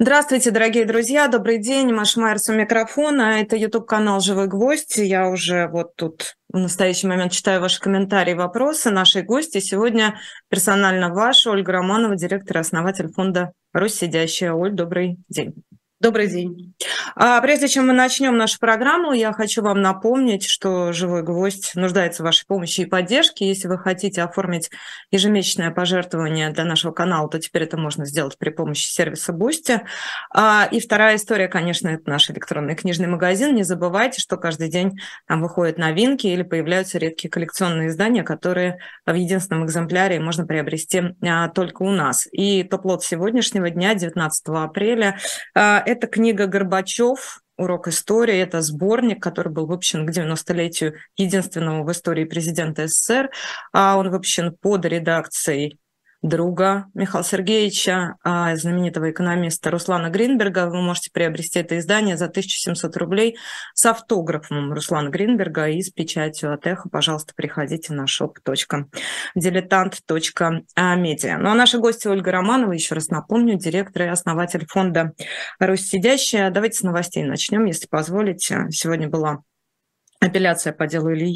Здравствуйте, дорогие друзья, добрый день. Маша Майерс у микрофона. Это YouTube-канал «Живой гвоздь». Я уже вот тут в настоящий момент читаю ваши комментарии и вопросы. Нашей гости сегодня персонально ваша Ольга Романова, директор и основатель фонда «Русь сидящая». Оль, добрый день. Добрый день. А прежде чем мы начнем нашу программу, я хочу вам напомнить, что «Живой гвоздь» нуждается в вашей помощи и поддержке. Если вы хотите оформить ежемесячное пожертвование для нашего канала, то теперь это можно сделать при помощи сервиса Boosty. А, и вторая история, конечно, это наш электронный книжный магазин. Не забывайте, что каждый день там выходят новинки или появляются редкие коллекционные издания, которые в единственном экземпляре можно приобрести а, только у нас. И топ-лот сегодняшнего дня, 19 апреля, это книга Горбачев урок истории. Это сборник, который был выпущен к 90-летию единственного в истории президента СССР. А он выпущен под редакцией друга Михаила Сергеевича, а, знаменитого экономиста Руслана Гринберга. Вы можете приобрести это издание за 1700 рублей с автографом Руслана Гринберга и с печатью от эхо. Пожалуйста, приходите на shop.diletant.media. Ну а наши гости Ольга Романова, еще раз напомню, директор и основатель фонда «Русь сидящая». Давайте с новостей начнем, если позволите. Сегодня была Апелляция по делу Ильи.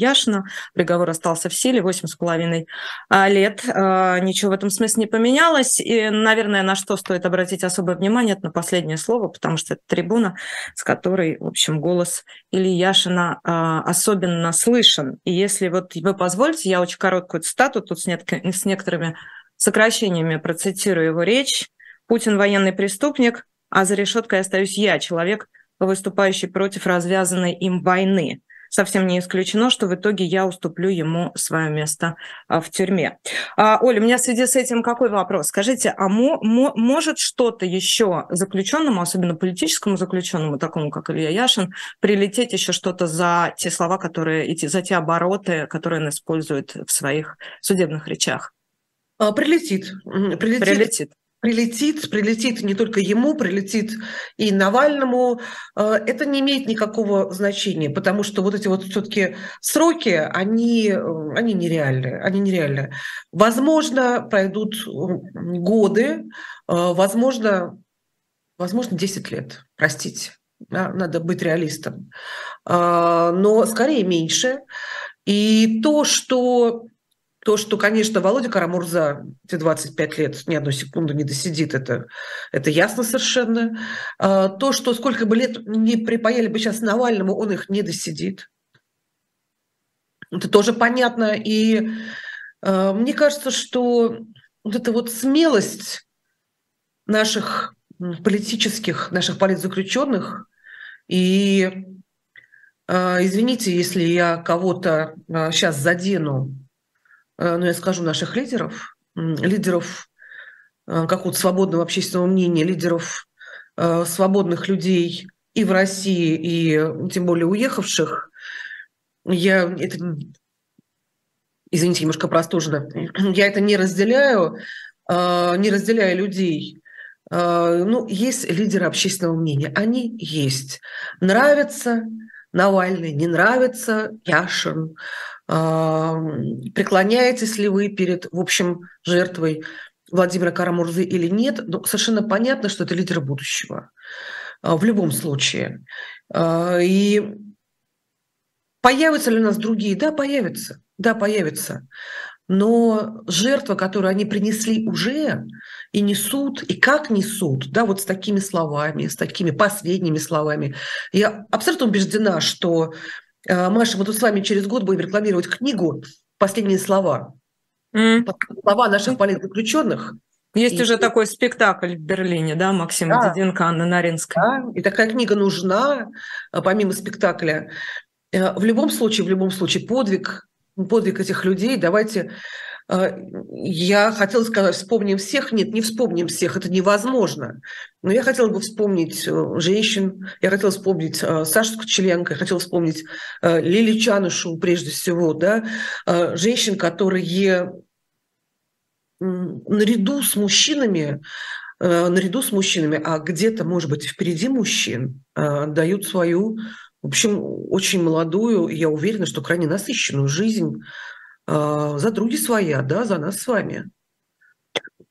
Приговор остался в силе, 8,5 а, лет. А, ничего в этом смысле не поменялось. И, наверное, на что стоит обратить особое внимание, это на последнее слово, потому что это трибуна, с которой, в общем, голос Ильи а, особенно слышен. И если вот вы позволите, я очень короткую цитату тут с, с некоторыми сокращениями процитирую его речь. «Путин – военный преступник, а за решеткой остаюсь я, человек, выступающий против развязанной им войны» совсем не исключено, что в итоге я уступлю ему свое место а, в тюрьме. А, Оля, у меня в связи с этим какой вопрос? Скажите, а мо, мо, может что-то еще заключенному, особенно политическому заключенному, такому как Илья Яшин, прилететь еще что-то за те слова, которые, эти, за те обороты, которые он использует в своих судебных речах? А, прилетит. Прилетит. Прилетит прилетит, прилетит не только ему, прилетит и Навальному, э, это не имеет никакого значения, потому что вот эти вот все-таки сроки, они, э, они нереальны, они нереальны. Возможно, пройдут годы, э, возможно, возможно, 10 лет, простите, надо быть реалистом, но скорее меньше. И то, что то, что, конечно, Володя Карамурза эти 25 лет ни одну секунду не досидит, это, это ясно совершенно. А, то, что сколько бы лет не припаяли бы сейчас Навальному, он их не досидит. Это тоже понятно. И э, мне кажется, что вот эта вот смелость наших политических, наших политзаключенных и э, извините, если я кого-то сейчас задену, ну, я скажу, наших лидеров, лидеров э, какого-то свободного общественного мнения, лидеров э, свободных людей и в России, и тем более уехавших, я это, извините, немножко простужно, я это не разделяю, не разделяю людей. Ну, есть лидеры общественного мнения, они есть. Нравится Навальный, не нравится Яшин, преклоняетесь ли вы перед, в общем, жертвой Владимира Карамурзы или нет, но совершенно понятно, что это лидер будущего а, в любом случае. А, и появятся ли у нас другие? Да, появятся. Да, появятся. Но жертва, которую они принесли уже и несут, и как несут, да, вот с такими словами, с такими последними словами, я абсолютно убеждена, что Маша, мы тут с вами через год будем рекламировать книгу «Последние слова». Mm. Слова наших политзаключенных. Есть и... уже такой спектакль в Берлине, да, Максим да. Диденко, Анна Наринская. Да, и такая книга нужна, э, помимо спектакля. Э, в любом случае, в любом случае, подвиг, подвиг этих людей, давайте я хотела сказать, вспомним всех. Нет, не вспомним всех, это невозможно. Но я хотела бы вспомнить э, женщин, я хотела вспомнить э, Сашу Скочеленко, я хотела вспомнить э, Лили Чанушу прежде всего, да, женщин, которые наряду с мужчинами, наряду с мужчинами, а где-то, может быть, впереди мужчин, дают свою, в общем, очень молодую, я уверена, что крайне насыщенную жизнь а, за други своя, да, за нас с вами.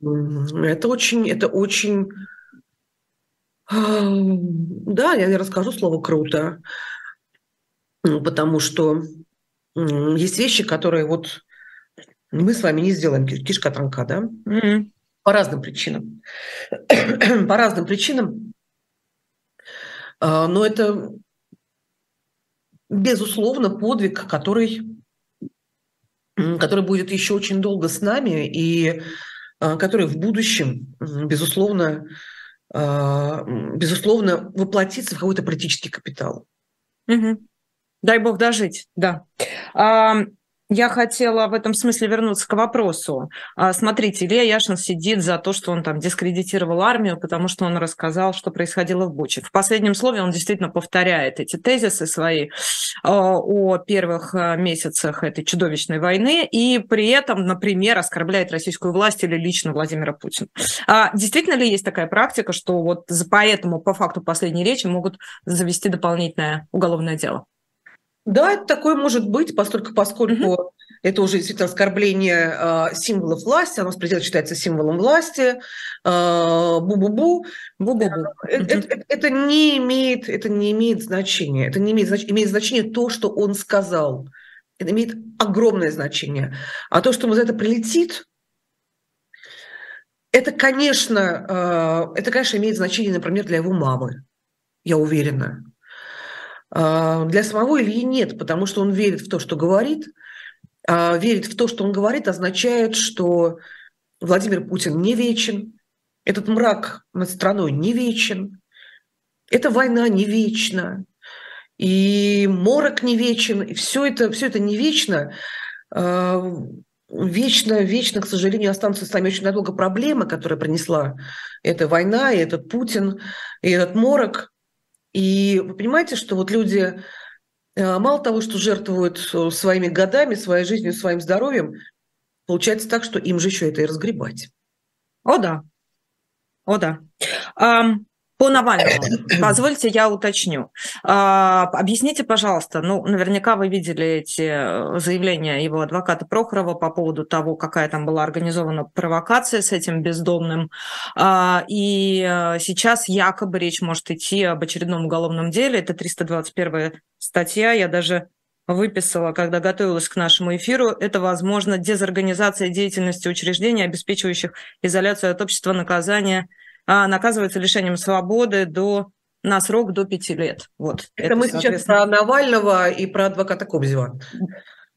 Это очень, это очень Да, я расскажу слово «круто», потому что есть вещи, которые вот мы с вами не сделаем, кишка тонка, да? Mm-hmm. По разным причинам. По разным причинам. А, но это, безусловно, подвиг, который, который будет еще очень долго с нами и а, который в будущем, безусловно, а, безусловно, воплотится в какой-то политический капитал. Угу. Дай бог дожить, да. Я хотела в этом смысле вернуться к вопросу. А, смотрите, Илья Яшин сидит за то, что он там дискредитировал армию, потому что он рассказал, что происходило в Буче. В последнем слове он действительно повторяет эти тезисы свои а, о первых а, месяцах этой чудовищной войны и при этом, например, оскорбляет российскую власть или лично Владимира Путина. Действительно ли есть такая практика, что вот поэтому по факту последней речи могут завести дополнительное уголовное дело? Да, это такое может быть, поскольку, поскольку угу. это уже действительно оскорбление э, символов власти, оно в считается символом власти, а, бу-бу-бу. Бу-бу-бу. Это, угу. это, это, не имеет, это не имеет значения. Это не имеет, значения, имеет значение то, что он сказал. Это имеет огромное значение. А то, что ему за это прилетит, это, конечно, э, это, конечно, имеет значение, например, для его мамы, я уверена. А, для самого Ильи нет, потому что он верит в то, что говорит. А верить в то, что он говорит, означает, что Владимир Путин не вечен, этот мрак над страной не вечен, эта война не вечна, и морок не вечен, и все это, все это не вечно. А, вечно, вечно, к сожалению, останутся с нами очень надолго проблемы, которые принесла эта война, и этот Путин, и этот морок. И вы понимаете, что вот люди э, мало того, что жертвуют э, своими годами, своей жизнью, своим здоровьем, получается так, что им же еще это и разгребать. О да, о да. По Навальному, позвольте, я уточню. А, объясните, пожалуйста, ну, наверняка вы видели эти э, заявления его адвоката Прохорова по поводу того, какая там была организована провокация с этим бездомным. А, и э, сейчас якобы речь может идти об очередном уголовном деле. Это 321 статья. Я даже выписала, когда готовилась к нашему эфиру, это, возможно, дезорганизация деятельности учреждений, обеспечивающих изоляцию от общества наказания – наказывается лишением свободы до на срок до пяти лет. Вот. Это, это мы сейчас про Навального и про адвоката Кобзева.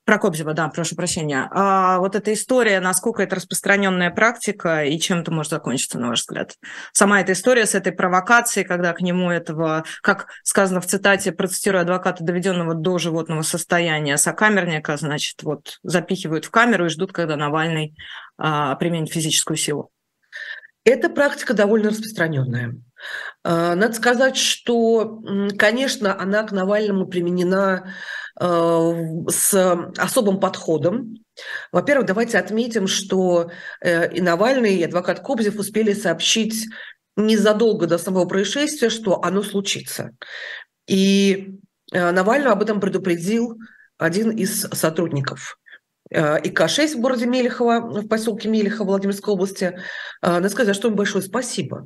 Про Кобзева, да, прошу прощения. А вот эта история, насколько это распространенная практика и чем это может закончиться, на ваш взгляд? Сама эта история с этой провокацией, когда к нему этого, как сказано в цитате, процитирую адвоката, доведенного до животного состояния, сокамерника, значит, вот запихивают в камеру и ждут, когда Навальный а, применит физическую силу. Эта практика довольно распространенная. А, надо сказать, что, конечно, она к Навальному применена а, с особым подходом. Во-первых, давайте отметим, что э, и Навальный, и адвокат Кобзев успели сообщить незадолго до самого происшествия, что оно случится. И э, Навального об этом предупредил один из сотрудников ИК-6 в городе Мелехово, в поселке Мелехово Владимирской области. Э, надо сказать, за что им большое спасибо.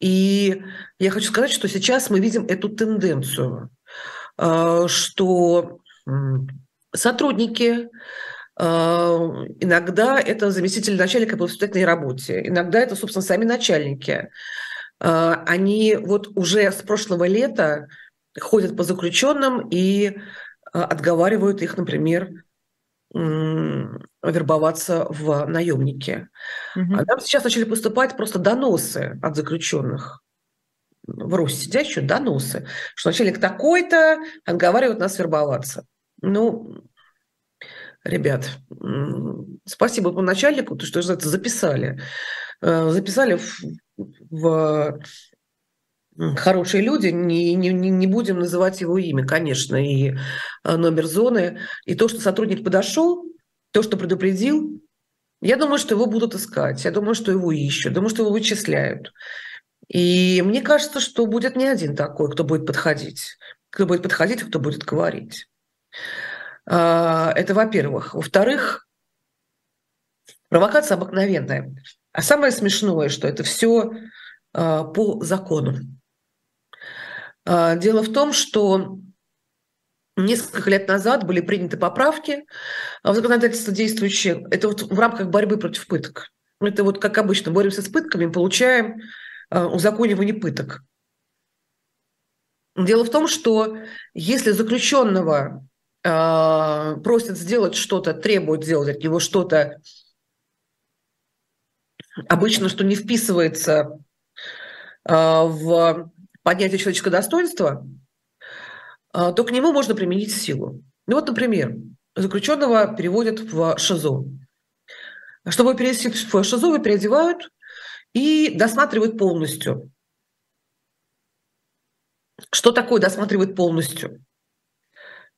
И я хочу сказать, что сейчас мы видим эту тенденцию, э, что сотрудники, иногда это заместитель начальника по воспитательной работе, иногда это, собственно, сами начальники. Они вот уже с прошлого лета ходят по заключенным и отговаривают их, например, вербоваться в наемники. Угу. А нам сейчас начали поступать просто доносы от заключенных в Руси сидящие доносы, что начальник такой-то отговаривает нас вербоваться. Ну, ребят, спасибо по начальнику, что это записали. Э, записали в, в хорошие люди, не, не, не будем называть его имя, конечно, и э, номер зоны. И то, что сотрудник подошел, то, что предупредил, я думаю, что его будут искать, я думаю, что его ищут, думаю, что его вычисляют. И мне кажется, что будет не один такой, кто будет подходить. Кто будет подходить, кто будет говорить. А, это во-первых. Во-вторых, провокация обыкновенная. А самое смешное, что это все а, по закону. А, дело в том, что несколько лет назад были приняты поправки в законодательство действующее. Это вот в рамках борьбы против пыток. Это вот, как обычно, боремся с пытками, получаем узаконивание пыток. Дело в том, что если заключенного э, просят сделать что-то, требуют сделать от него что-то, обычно, что не вписывается в понятие человеческого достоинства, э, то к нему можно применить силу. Ну вот, например, заключенного переводят в ШИЗО. Чтобы перевести в ШИЗО, его переодевают и досматривают полностью что такое досматривать полностью?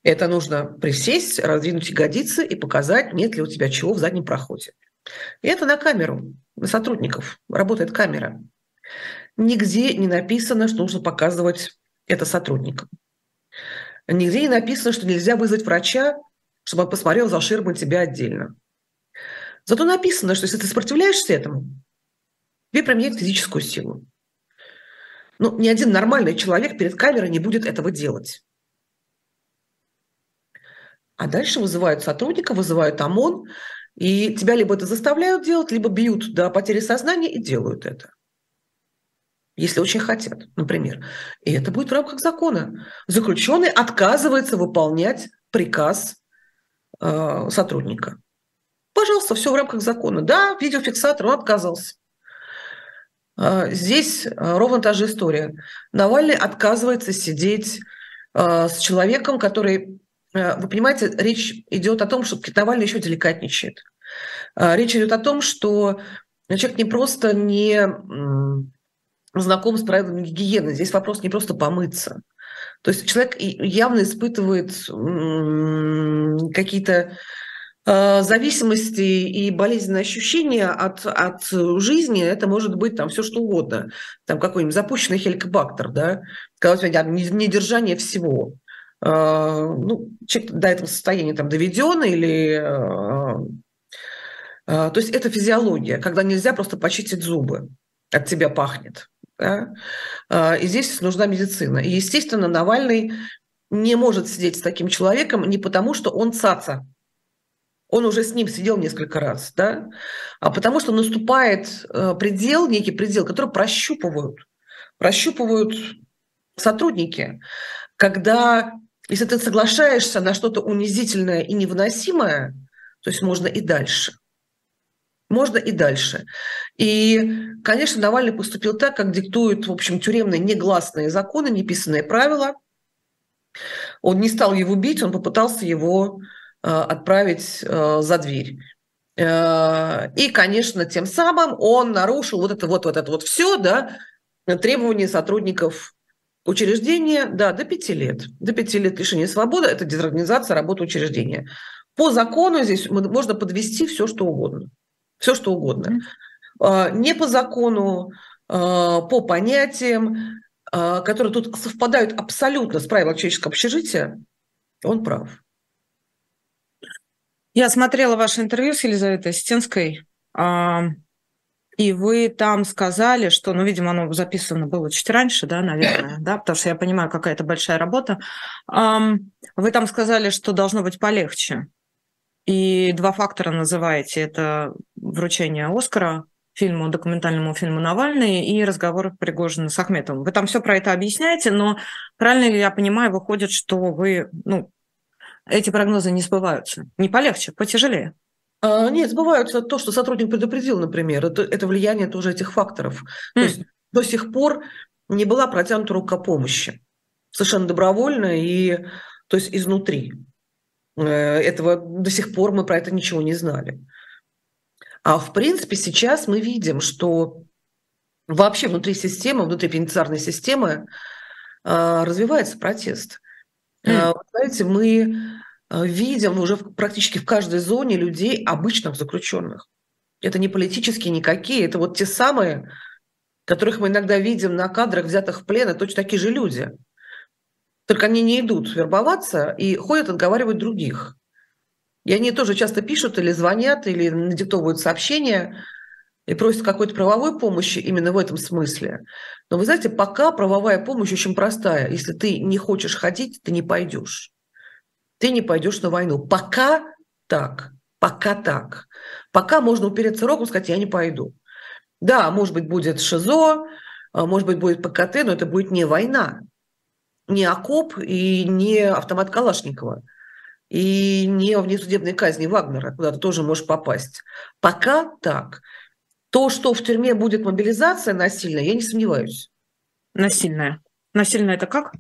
Это нужно присесть, раздвинуть ягодицы и показать, нет ли у тебя чего в заднем проходе. И это на камеру, на сотрудников. Работает камера. Нигде не написано, что нужно показывать это сотрудникам. Нигде не написано, что нельзя вызвать врача, чтобы он посмотрел за ширмой тебя отдельно. Зато написано, что если ты сопротивляешься этому, тебе применяют физическую силу. Ну, ни один нормальный человек перед камерой не будет этого делать. А дальше вызывают сотрудника, вызывают ОМОН, и тебя либо это заставляют делать, либо бьют до потери сознания и делают это. Если очень хотят, например. И это будет в рамках закона. Заключенный отказывается выполнять приказ э, сотрудника. Пожалуйста, все в рамках закона. Да, видеофиксатор, он отказался. А, здесь а, ровно та же история. Навальный отказывается сидеть а, с человеком, который... Вы понимаете, речь идет о том, что Навальный еще деликатничает. Речь идет о том, что человек не просто не знаком с правилами гигиены. Здесь вопрос не просто помыться. То есть человек явно испытывает какие-то Э, зависимости и болезненные ощущения от, от жизни, это может быть там все что угодно. Там какой-нибудь запущенный хеликобактер, да, когда у тебя недержание всего. Э, ну, человек до этого состояния там доведен или... Э, то есть это физиология, когда нельзя просто почистить зубы, от тебя пахнет. Да? И здесь нужна медицина. И, естественно, Навальный не может сидеть с таким человеком не потому, что он цаца, он уже с ним сидел несколько раз, да, а потому что наступает э, предел, некий предел, который прощупывают, прощупывают сотрудники, когда, если ты соглашаешься на что-то унизительное и невыносимое, то есть можно и дальше. Можно и дальше. И, конечно, Навальный поступил так, как диктуют, в общем, тюремные негласные законы, неписанные правила. Он не стал его бить, он попытался его Э, отправить э, за дверь. Э, и, конечно, тем самым он нарушил вот это вот, вот это вот все, да, требования сотрудников учреждения, да, до пяти лет. До пяти лет лишения свободы – это дезорганизация работы учреждения. По закону здесь можно подвести все, что угодно. Все, что угодно. Не по закону, по понятиям, которые тут совпадают абсолютно с правилами человеческого общежития, он прав. Я смотрела ваше интервью с Елизаветой Стенской, и вы там сказали, что, ну, видимо, оно записано было чуть раньше, да, наверное, да, потому что я понимаю, какая-то большая работа. Вы там сказали, что должно быть полегче. И два фактора называете. Это вручение Оскара фильму, документальному фильму «Навальный» и разговор Пригожина с Ахметовым. Вы там все про это объясняете, но правильно ли я понимаю, выходит, что вы, ну, эти прогнозы не сбываются. Не полегче, потяжелее. А, нет, сбываются то, что сотрудник предупредил, например. Это, это влияние тоже этих факторов. Mm. То есть до сих пор не была протянута рука помощи. Совершенно добровольно и то есть изнутри. Э, этого до сих пор мы про это ничего не знали. А в принципе сейчас мы видим, что вообще внутри системы, внутри пенитенциарной системы а, развивается протест. Mm. Знаете, мы э, видим уже практически в каждой зоне людей, обычных заключенных. Это не политические никакие, это вот те самые, которых мы иногда видим на кадрах, взятых в плен, это точно такие же люди. Только они не идут вербоваться и ходят отговаривать других. И они тоже часто пишут или звонят, или надиктовывают сообщения. и просят какой-то правовой помощи именно в этом смысле. Но вы знаете, пока правовая помощь очень простая. Если ты не хочешь ходить, ты не пойдешь. Ты не пойдешь на войну. Пока так. Пока так. Пока можно упереться рогом и сказать, я не пойду. Да, может быть, будет ШИЗО, а, может быть, будет ПКТ, но это будет не война, не окоп и не автомат Калашникова, и не внесудебной казни Вагнера, куда ты тоже можешь попасть. Пока так. То, что в тюрьме будет мобилизация насильная, я не сомневаюсь. Насильная? Насильная это как?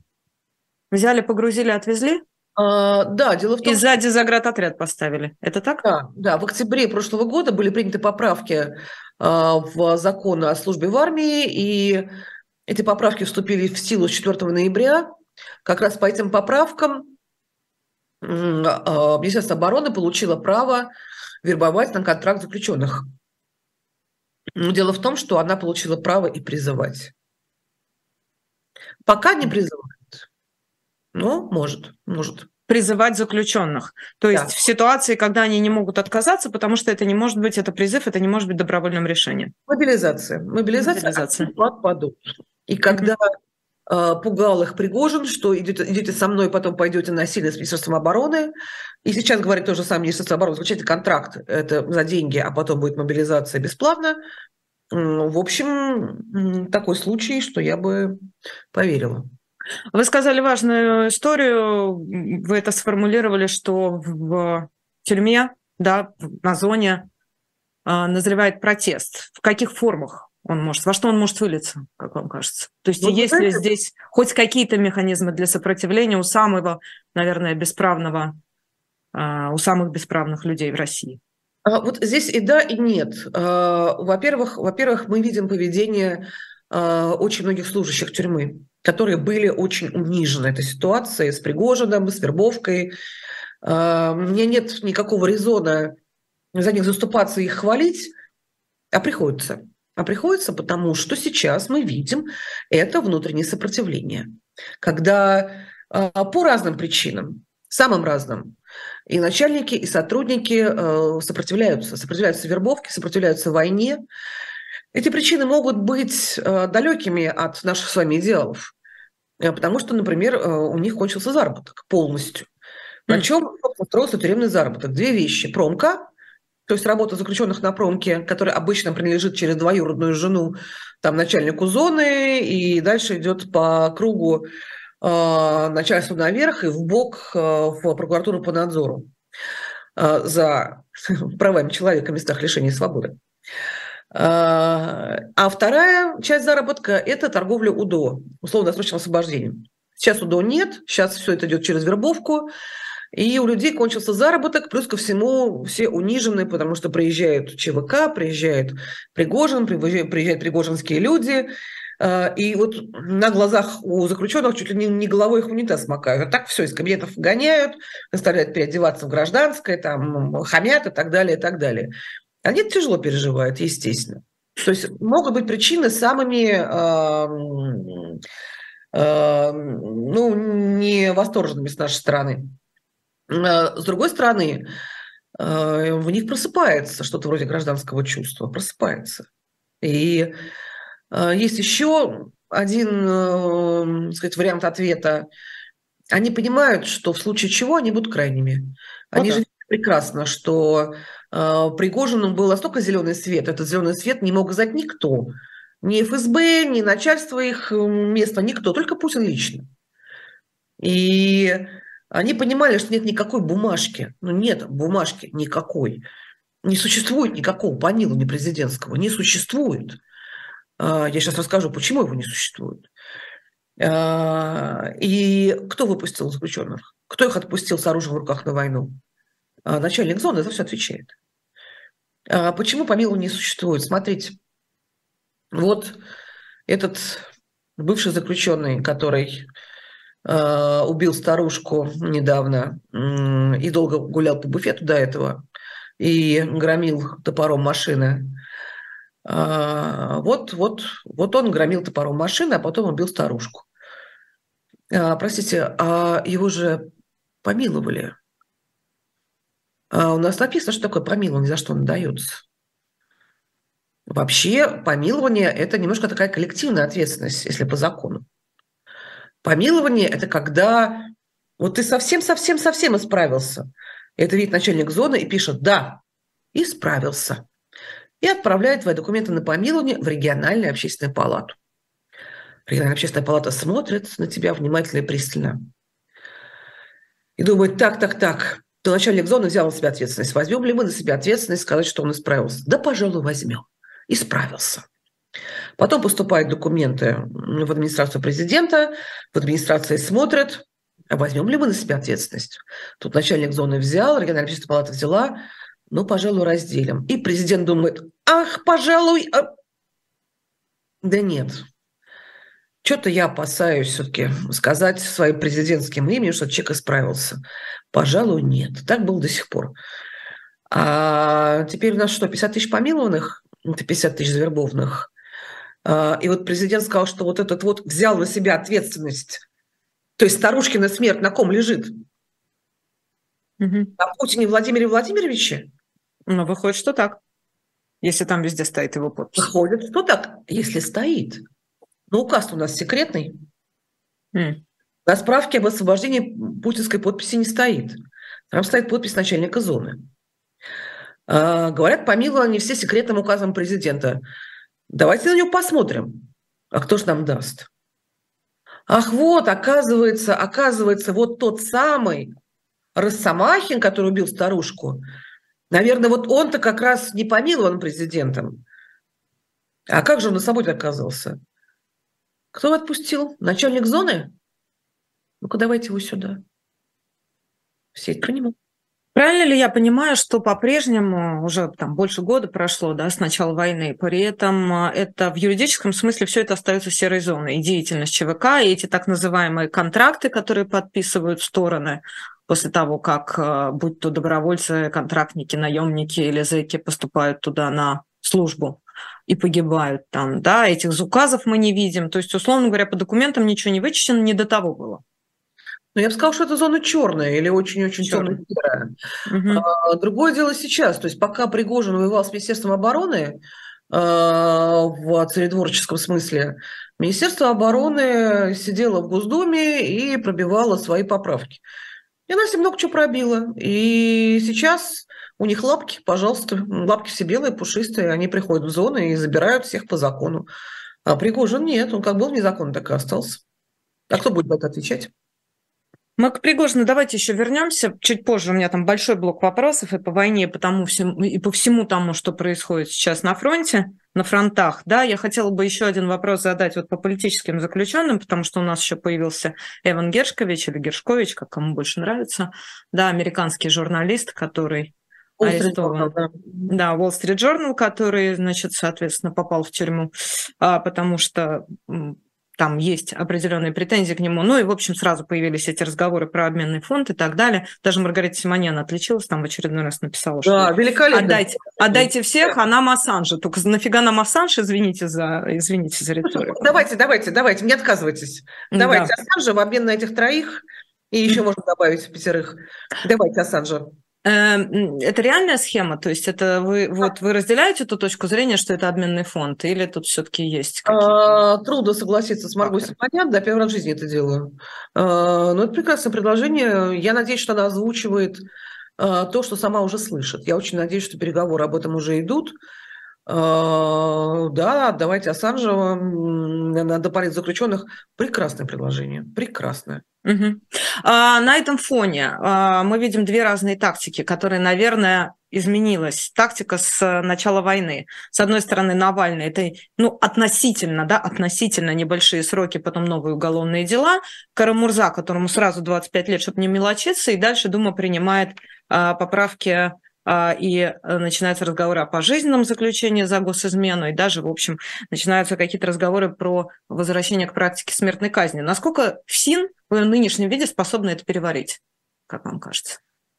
Взяли, погрузили, отвезли? А, да, дело в том, И сзади заградотряд поставили. Это так? Да, да. В октябре прошлого года были приняты поправки а, в закон о службе в армии, и эти поправки вступили в силу с 4 ноября. Как раз по этим поправкам а, Министерство обороны получило право вербовать на контракт заключенных. Но дело в том, что она получила право и призывать. Пока не призывает. Но может, может призывать заключенных. То есть да. в ситуации, когда они не могут отказаться, потому что это не может быть, это призыв, это не может быть добровольным решением. Мобилизация. Мобилизация, Мобилизация. И когда mm-hmm. Пугал их Пригожин, что идете, идете со мной, потом пойдете насильно с Министерством обороны, и сейчас говорит то же самое Министерство обороны, заключайте контракт, это за деньги, а потом будет мобилизация бесплатно. В общем, такой случай, что я бы поверила. Вы сказали важную историю, вы это сформулировали, что в тюрьме, да, на зоне а, назревает протест. В каких формах он может, во что он может вылиться, как вам кажется? То есть ну, есть ли здесь хоть какие-то механизмы для сопротивления у самого, наверное, бесправного, а, у самых бесправных людей в России? А, вот здесь и да, и нет. Во-первых, во-первых, мы видим поведение очень многих служащих тюрьмы которые были очень унижены этой ситуацией с Пригожиным, с Вербовкой. А, мне нет никакого резона за них заступаться и их хвалить, а приходится. А приходится потому, что сейчас мы видим это внутреннее сопротивление. Когда а, по разным причинам, самым разным, и начальники, и сотрудники а, сопротивляются. Сопротивляются вербовке, сопротивляются войне, эти причины могут быть э, далекими от наших с вами идеалов, э, потому что, например, э, у них кончился заработок полностью. На чем строился тюремный заработок? Две вещи. Промка, то есть работа заключенных на промке, которая обычно принадлежит через двоюродную жену там, начальнику зоны, и дальше идет по кругу э, начальству наверх и в бок э, в прокуратуру по надзору э, за правами человека в местах лишения свободы. А, а вторая часть заработка – это торговля УДО, условно-досрочным освобождением. Сейчас УДО нет, сейчас все это идет через вербовку, и у людей кончился заработок, плюс ко всему все унижены, потому что приезжают ЧВК, приезжает Пригожин, приезжают, пригожинские люди, а, и вот на глазах у заключенных чуть ли не, не головой их унитаз макают. А так все из кабинетов гоняют, заставляют переодеваться в гражданское, там, хамят и так далее, и так далее. Они тяжело переживают, естественно. То есть могут быть причины самыми, э, э, ну, не восторженными с нашей стороны. А, с другой стороны, э, в них просыпается что-то вроде гражданского чувства, просыпается. И э, есть еще один, э, сказать, вариант ответа. Они понимают, что в случае чего они будут крайними. Они ну, да. же прекрасно, что э, Пригожину был настолько зеленый свет, этот зеленый свет не мог издать никто. Ни ФСБ, ни начальство их места, никто, только Путин лично. И они понимали, что нет никакой бумажки. Ну нет бумажки никакой. Не существует никакого помилования президентского. Не существует. А, я сейчас расскажу, почему его не существует. А, и кто выпустил заключенных? Кто их отпустил с оружием в руках на войну? А, начальник зоны за все отвечает. Почему помилования не существует? Смотрите, вот этот бывший заключенный, который убил старушку недавно э, и долго гулял по буфету до этого и громил топором машины. Э, вот, вот, вот он громил топором машины, а потом убил старушку. Э, простите, а его же помиловали. А у нас написано, что такое помилование, за что он дается. Вообще помилование – это немножко такая коллективная ответственность, если по закону. Помилование – это когда вот ты совсем-совсем-совсем исправился. Это видит начальник зоны и пишет «да», исправился. И отправляет твои документы на помилование в региональную общественную палату. Региональная общественная палата смотрит на тебя внимательно и пристально. И думает, так, так, так, то начальник зоны взял на себя ответственность. Возьмем ли мы на себя ответственность сказать, что он исправился? Да, пожалуй, возьмем. Исправился. Потом поступают документы в администрацию президента, в администрации смотрят, а возьмем ли мы на себя ответственность? Тут начальник зоны взял, региональная общественная палата взяла, ну, пожалуй, разделим. И президент думает, ах, пожалуй, а... да нет, что-то я опасаюсь все-таки сказать своим президентским именем, что человек исправился. Пожалуй, нет. Так было до сих пор. А теперь у нас что, 50 тысяч помилованных? Это 50 тысяч завербованных. А, и вот президент сказал, что вот этот вот взял на себя ответственность. То есть старушкина смерть на ком лежит? Угу. На Путине Владимире Владимировиче? Ну, выходит, что так. Если там везде стоит его подпись. Выходит, что так, если стоит. Но указ у нас секретный. Mm. На справке об освобождении путинской подписи не стоит. Там стоит подпись начальника зоны. А, говорят, помиловали все секретным указом президента. Давайте на него посмотрим. А кто же нам даст? Ах, вот, оказывается, оказывается, вот тот самый Росомахин, который убил старушку, наверное, вот он-то как раз не помилован президентом. А как же он на собой оказался? Кто отпустил? Начальник зоны? Ну-ка, давайте его сюда. Все это про него. Правильно ли я понимаю, что по-прежнему уже там больше года прошло, да, с начала войны, при этом а, это в юридическом смысле все это остается серой зоной, и деятельность ЧВК, и эти так называемые контракты, которые подписывают стороны после того, как, а, будь то добровольцы, контрактники, наемники или зэки поступают туда на службу, и погибают там, да, этих указов мы не видим. То есть, условно говоря, по документам ничего не вычищено, не до того было. Ну, я бы сказала, что это зона черная или очень-очень темная Угу. А, другое дело сейчас. То есть пока Пригожин воевал с Министерством обороны а, в царедворческом смысле, Министерство обороны сидело в Госдуме и пробивало свои поправки. И она себе много чего пробила. И сейчас у них лапки, пожалуйста, лапки все белые, пушистые, они приходят в зоны и забирают всех по закону. А Пригожин нет, он как был незаконно, так и остался. А кто будет на это отвечать? Мы к Пригожину давайте еще вернемся. Чуть позже у меня там большой блок вопросов и по войне, и по, тому всему, и по всему тому, что происходит сейчас на фронте, на фронтах. Да, я хотела бы еще один вопрос задать вот по политическим заключенным, потому что у нас еще появился Эван Гершкович или Гершкович, как кому больше нравится, да, американский журналист, который арестован. Да, Wall Street Journal, который, значит, соответственно, попал в тюрьму, а, потому что там есть определенные претензии к нему. Ну и, в общем, сразу появились эти разговоры про обменный фонд и так далее. Даже Маргарита Симоньян отличилась, там в очередной раз написала, что да, великолепно. Отдайте, отдайте всех, а нам Ассанжа. Только нафига нам Ассанж, извините за, извините за риторику. Давайте, давайте, давайте, не отказывайтесь. Давайте да. Ассанжа в обмен на этих троих, и еще можно добавить пятерых. Давайте Ассанжа. Эм, это реальная схема? То есть это вы, вот, вы разделяете эту точку зрения, что это обменный фонд, или тут все-таки есть а, Трудно согласиться с Марго Симонян, да, первый раз в жизни это делаю. А, но это прекрасное предложение. Я надеюсь, что она озвучивает а, то, что сама уже слышит. Я очень надеюсь, что переговоры об этом уже идут. А, да, давайте Ассанжа на допалить заключенных. Прекрасное предложение, прекрасное. Угу. А, на этом фоне а, мы видим две разные тактики, которые, наверное, изменилась тактика с начала войны. С одной стороны, Навальный это ну, относительно, да, относительно небольшие сроки, потом новые уголовные дела. Карамурза, которому сразу 25 лет, чтобы не мелочиться, и дальше Дума принимает а, поправки и э, начинаются разговоры о пожизненном заключении за госизмену, и даже, в общем, начинаются какие-то разговоры про возвращение к практике смертной казни. Насколько ФСИН в нынешнем виде способна это переварить, как вам кажется?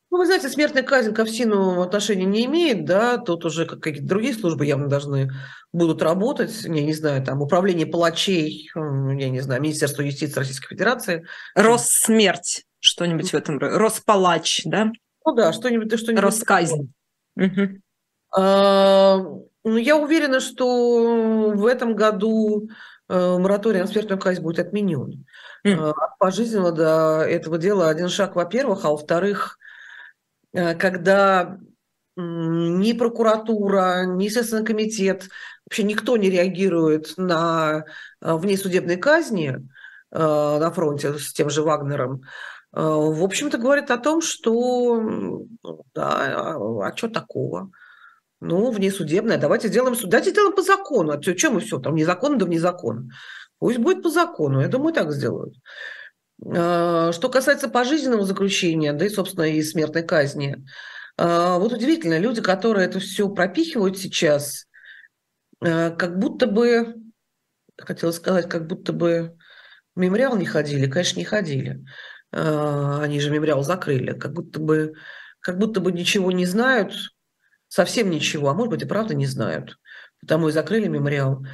Ну, вы знаете, смертная казнь ко ФСИНу отношения не имеет, да, тут уже какие-то другие службы явно должны будут работать, я не знаю, там, управление палачей, я не знаю, Министерство юстиции Российской Федерации. Россмерть, что-нибудь в этом роде, Роспалач, да? Ну да, что-нибудь, что-нибудь. Расказнь. А, Ну, я уверена, что в этом году э, мораторий на смертную казнь будет отменен. Mm. От пожизненного до этого дела один шаг, во-первых, а во-вторых, э, когда ни прокуратура, ни Следственный комитет, вообще никто не реагирует на внесудебные казни на фронте с тем же Вагнером, в общем-то, говорит о том, что да, а, а что такого? Ну, внесудебное, давайте сделаем суд. Давайте сделаем по закону. А что мы все там, незаконно да внезаконно. Пусть будет по закону. Я думаю, так сделают. А, что касается пожизненного заключения, да и, собственно, и смертной казни, а, вот удивительно, люди, которые это все пропихивают сейчас, как будто бы, хотела сказать, как будто бы мемориал не ходили. Конечно, не ходили. Они же мемориал закрыли. Как будто бы, как будто бы ничего не знают, совсем ничего, а может быть и правда не знают, потому и закрыли мемориал.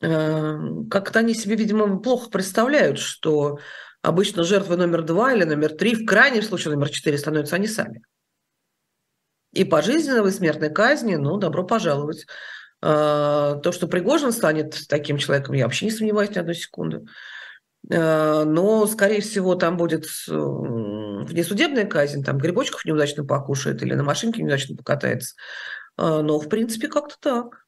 Э, как-то они себе, видимо, плохо представляют, что обычно жертвы номер два или номер три, в крайнем случае номер четыре, становятся они сами. И пожизненного и смертной казни, ну, добро пожаловать. Э, то, что Пригожин станет таким человеком, я вообще не сомневаюсь ни одной секунды. Э, но, скорее всего, там будет внесудебная казнь, там грибочков неудачно покушает или на машинке неудачно покатается. Э, но, в принципе, как-то так.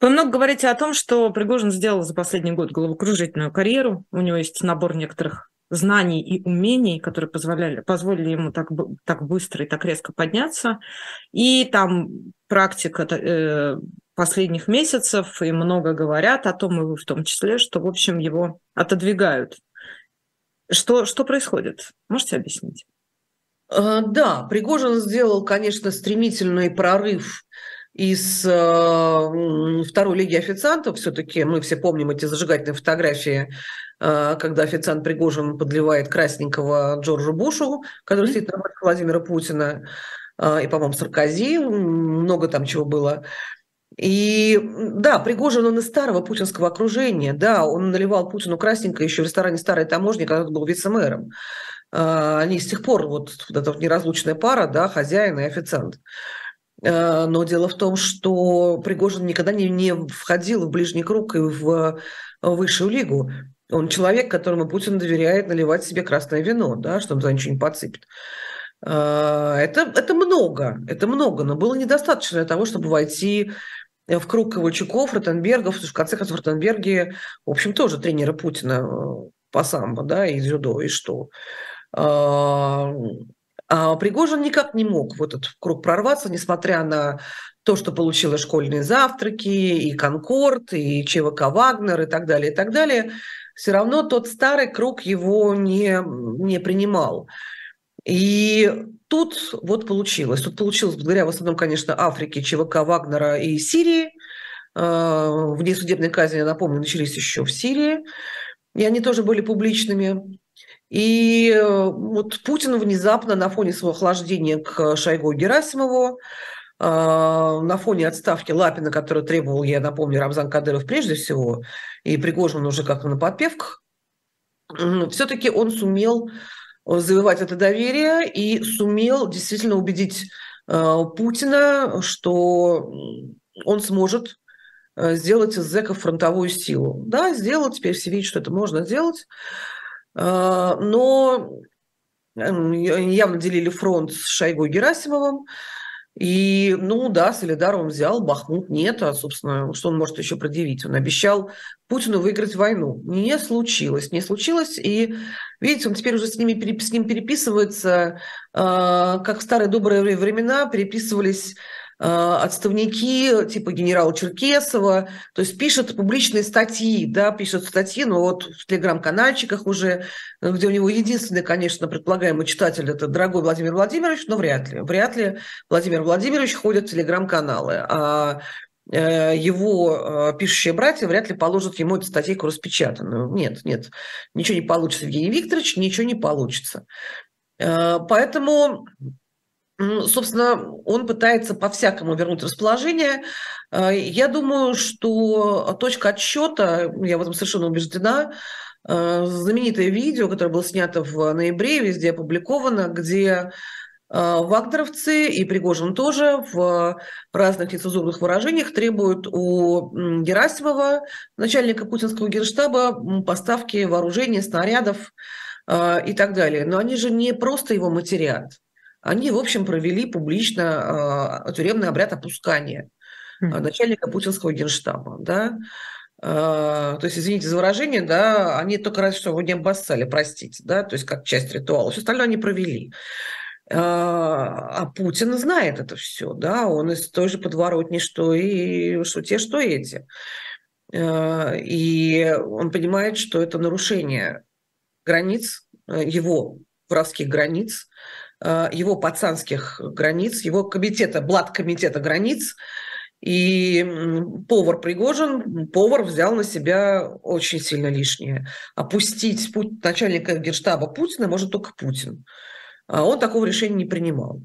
Вы много говорите о том, что Пригожин сделал за последний год головокружительную карьеру. У него есть набор некоторых знаний и умений, которые позволяли, позволили ему так, так быстро и так резко подняться. И там практика э, последних месяцев, и много говорят о том, и вы в том числе, что, в общем, его отодвигают. Что, что происходит? Можете объяснить? Э, да, Пригожин сделал, конечно, стремительный прорыв из э, второй лиги официантов. Все-таки мы все помним эти зажигательные фотографии, э, когда официант Пригожин подливает красненького Джорджу Бушу, который mm-hmm. сидит на Владимира Путина, и, по-моему, Саркози, много там чего было. И да, Пригожин, он из старого путинского окружения, да, он наливал Путину красненько еще в ресторане «Старой таможни», когда он был вице-мэром. А, они с тех пор, вот, вот эта неразлучная пара, да, хозяин и официант. А, но дело в том, что Пригожин никогда не, не входил в ближний круг и в высшую лигу. Он человек, которому Путин доверяет наливать себе красное вино, да, что он за ничего не подсыпет. А, это, это много, это много, но было недостаточно для того, чтобы войти в круг Ковальчуков, Ротенбергов, в конце концов Ротенберги, в общем, тоже тренеры Путина э, по самбо, да, и дзюдо, и что. А, а Пригожин никак не мог в этот круг прорваться, несмотря на то, что получила школьные завтраки, и Конкорд, и ЧВК Вагнер, и так далее, и так далее. Все равно тот старый круг его не, не принимал. И тут вот получилось. Тут получилось благодаря в основном, конечно, Африке, ЧВК Вагнера и Сирии. А, внесудебные казни, я напомню, начались еще в Сирии. И они тоже были публичными. И э, вот Путин внезапно на фоне своего охлаждения к Шойгу Герасимову, а, на фоне отставки Лапина, который требовал, я напомню, Рамзан Кадыров прежде всего, и Пригожин уже как-то на подпевках, все-таки он сумел завоевать это доверие и сумел действительно убедить э, Путина, что он сможет э, сделать из зэков фронтовую силу. Да, сделал, теперь все видят, что это можно сделать. Э, но явно делили фронт с Шойгу Герасимовым. И, ну да, Солидар он взял, Бахмут нет, а, собственно, что он может еще предъявить? Он обещал Путину выиграть войну. Не случилось, не случилось, и, видите, он теперь уже с, ними, с ним переписывается, э, как в старые добрые времена переписывались отставники типа генерала Черкесова, то есть пишет публичные статьи, да, пишет статьи, но вот в телеграм-канальчиках уже, где у него единственный, конечно, предполагаемый читатель, это дорогой Владимир Владимирович, но вряд ли, вряд ли Владимир Владимирович ходит в телеграм-каналы, а э, его э, пишущие братья вряд ли положат ему эту статейку распечатанную. Нет, нет, ничего не получится, Евгений Викторович, ничего не получится. Поэтому собственно, он пытается по-всякому вернуть расположение. А, я думаю, что точка отсчета, я в этом совершенно убеждена, а, знаменитое видео, которое было снято в ноябре, везде опубликовано, где Вагнеровцы и Пригожин тоже в разных нецензурных выражениях требуют у Герасимова, начальника путинского генштаба, поставки вооружений, снарядов и так далее. Но они же не просто его матерят. Они, в общем, провели публично тюремный обряд опускания начальника путинского генштаба. Да? то есть, извините за выражение, да, они только раз что его не обоссали, простите, да, то есть как часть ритуала. Все остальное они провели. А, а Путин знает это все, да, он из той же подворотни, что и что те, что эти. А, и он понимает, что это нарушение границ, э, его воровских границ, а, его пацанских границ, его комитета, блат комитета границ, и повар Пригожин, повар взял на себя очень сильно лишнее. Опустить начальника генштаба Путина может только Путин. А он такого решения не принимал.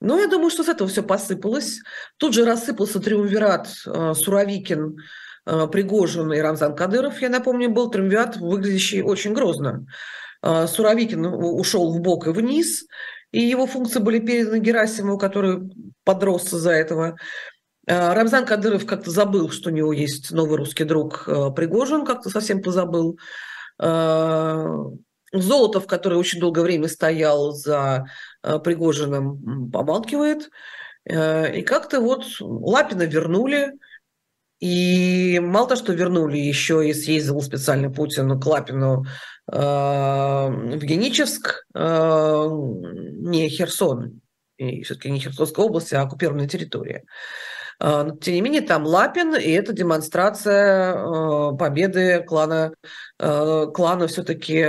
Но я думаю, что с этого все посыпалось. Тут же рассыпался триумвират э, Суровикин, э, Пригожин и Рамзан Кадыров. Я напомню, был триумвират, выглядящий очень грозно. Э, Суровикин ушел в бок и вниз, и его функции были переданы Герасимову, который подрос из-за этого. Рамзан Кадыров как-то забыл, что у него есть новый русский друг Пригожин, как-то совсем позабыл. Золотов, который очень долгое время стоял за э, Пригожиным, помалкивает. Э, и как-то вот Лапина вернули, и мало того, что вернули, еще и съездил специально Путин к Лапину э, в Геническ, не Херсон, и все-таки не Херсонская область, а оккупированная территория. А, но, тем не менее, там Лапин, и это демонстрация а, победы клана, а, клана все-таки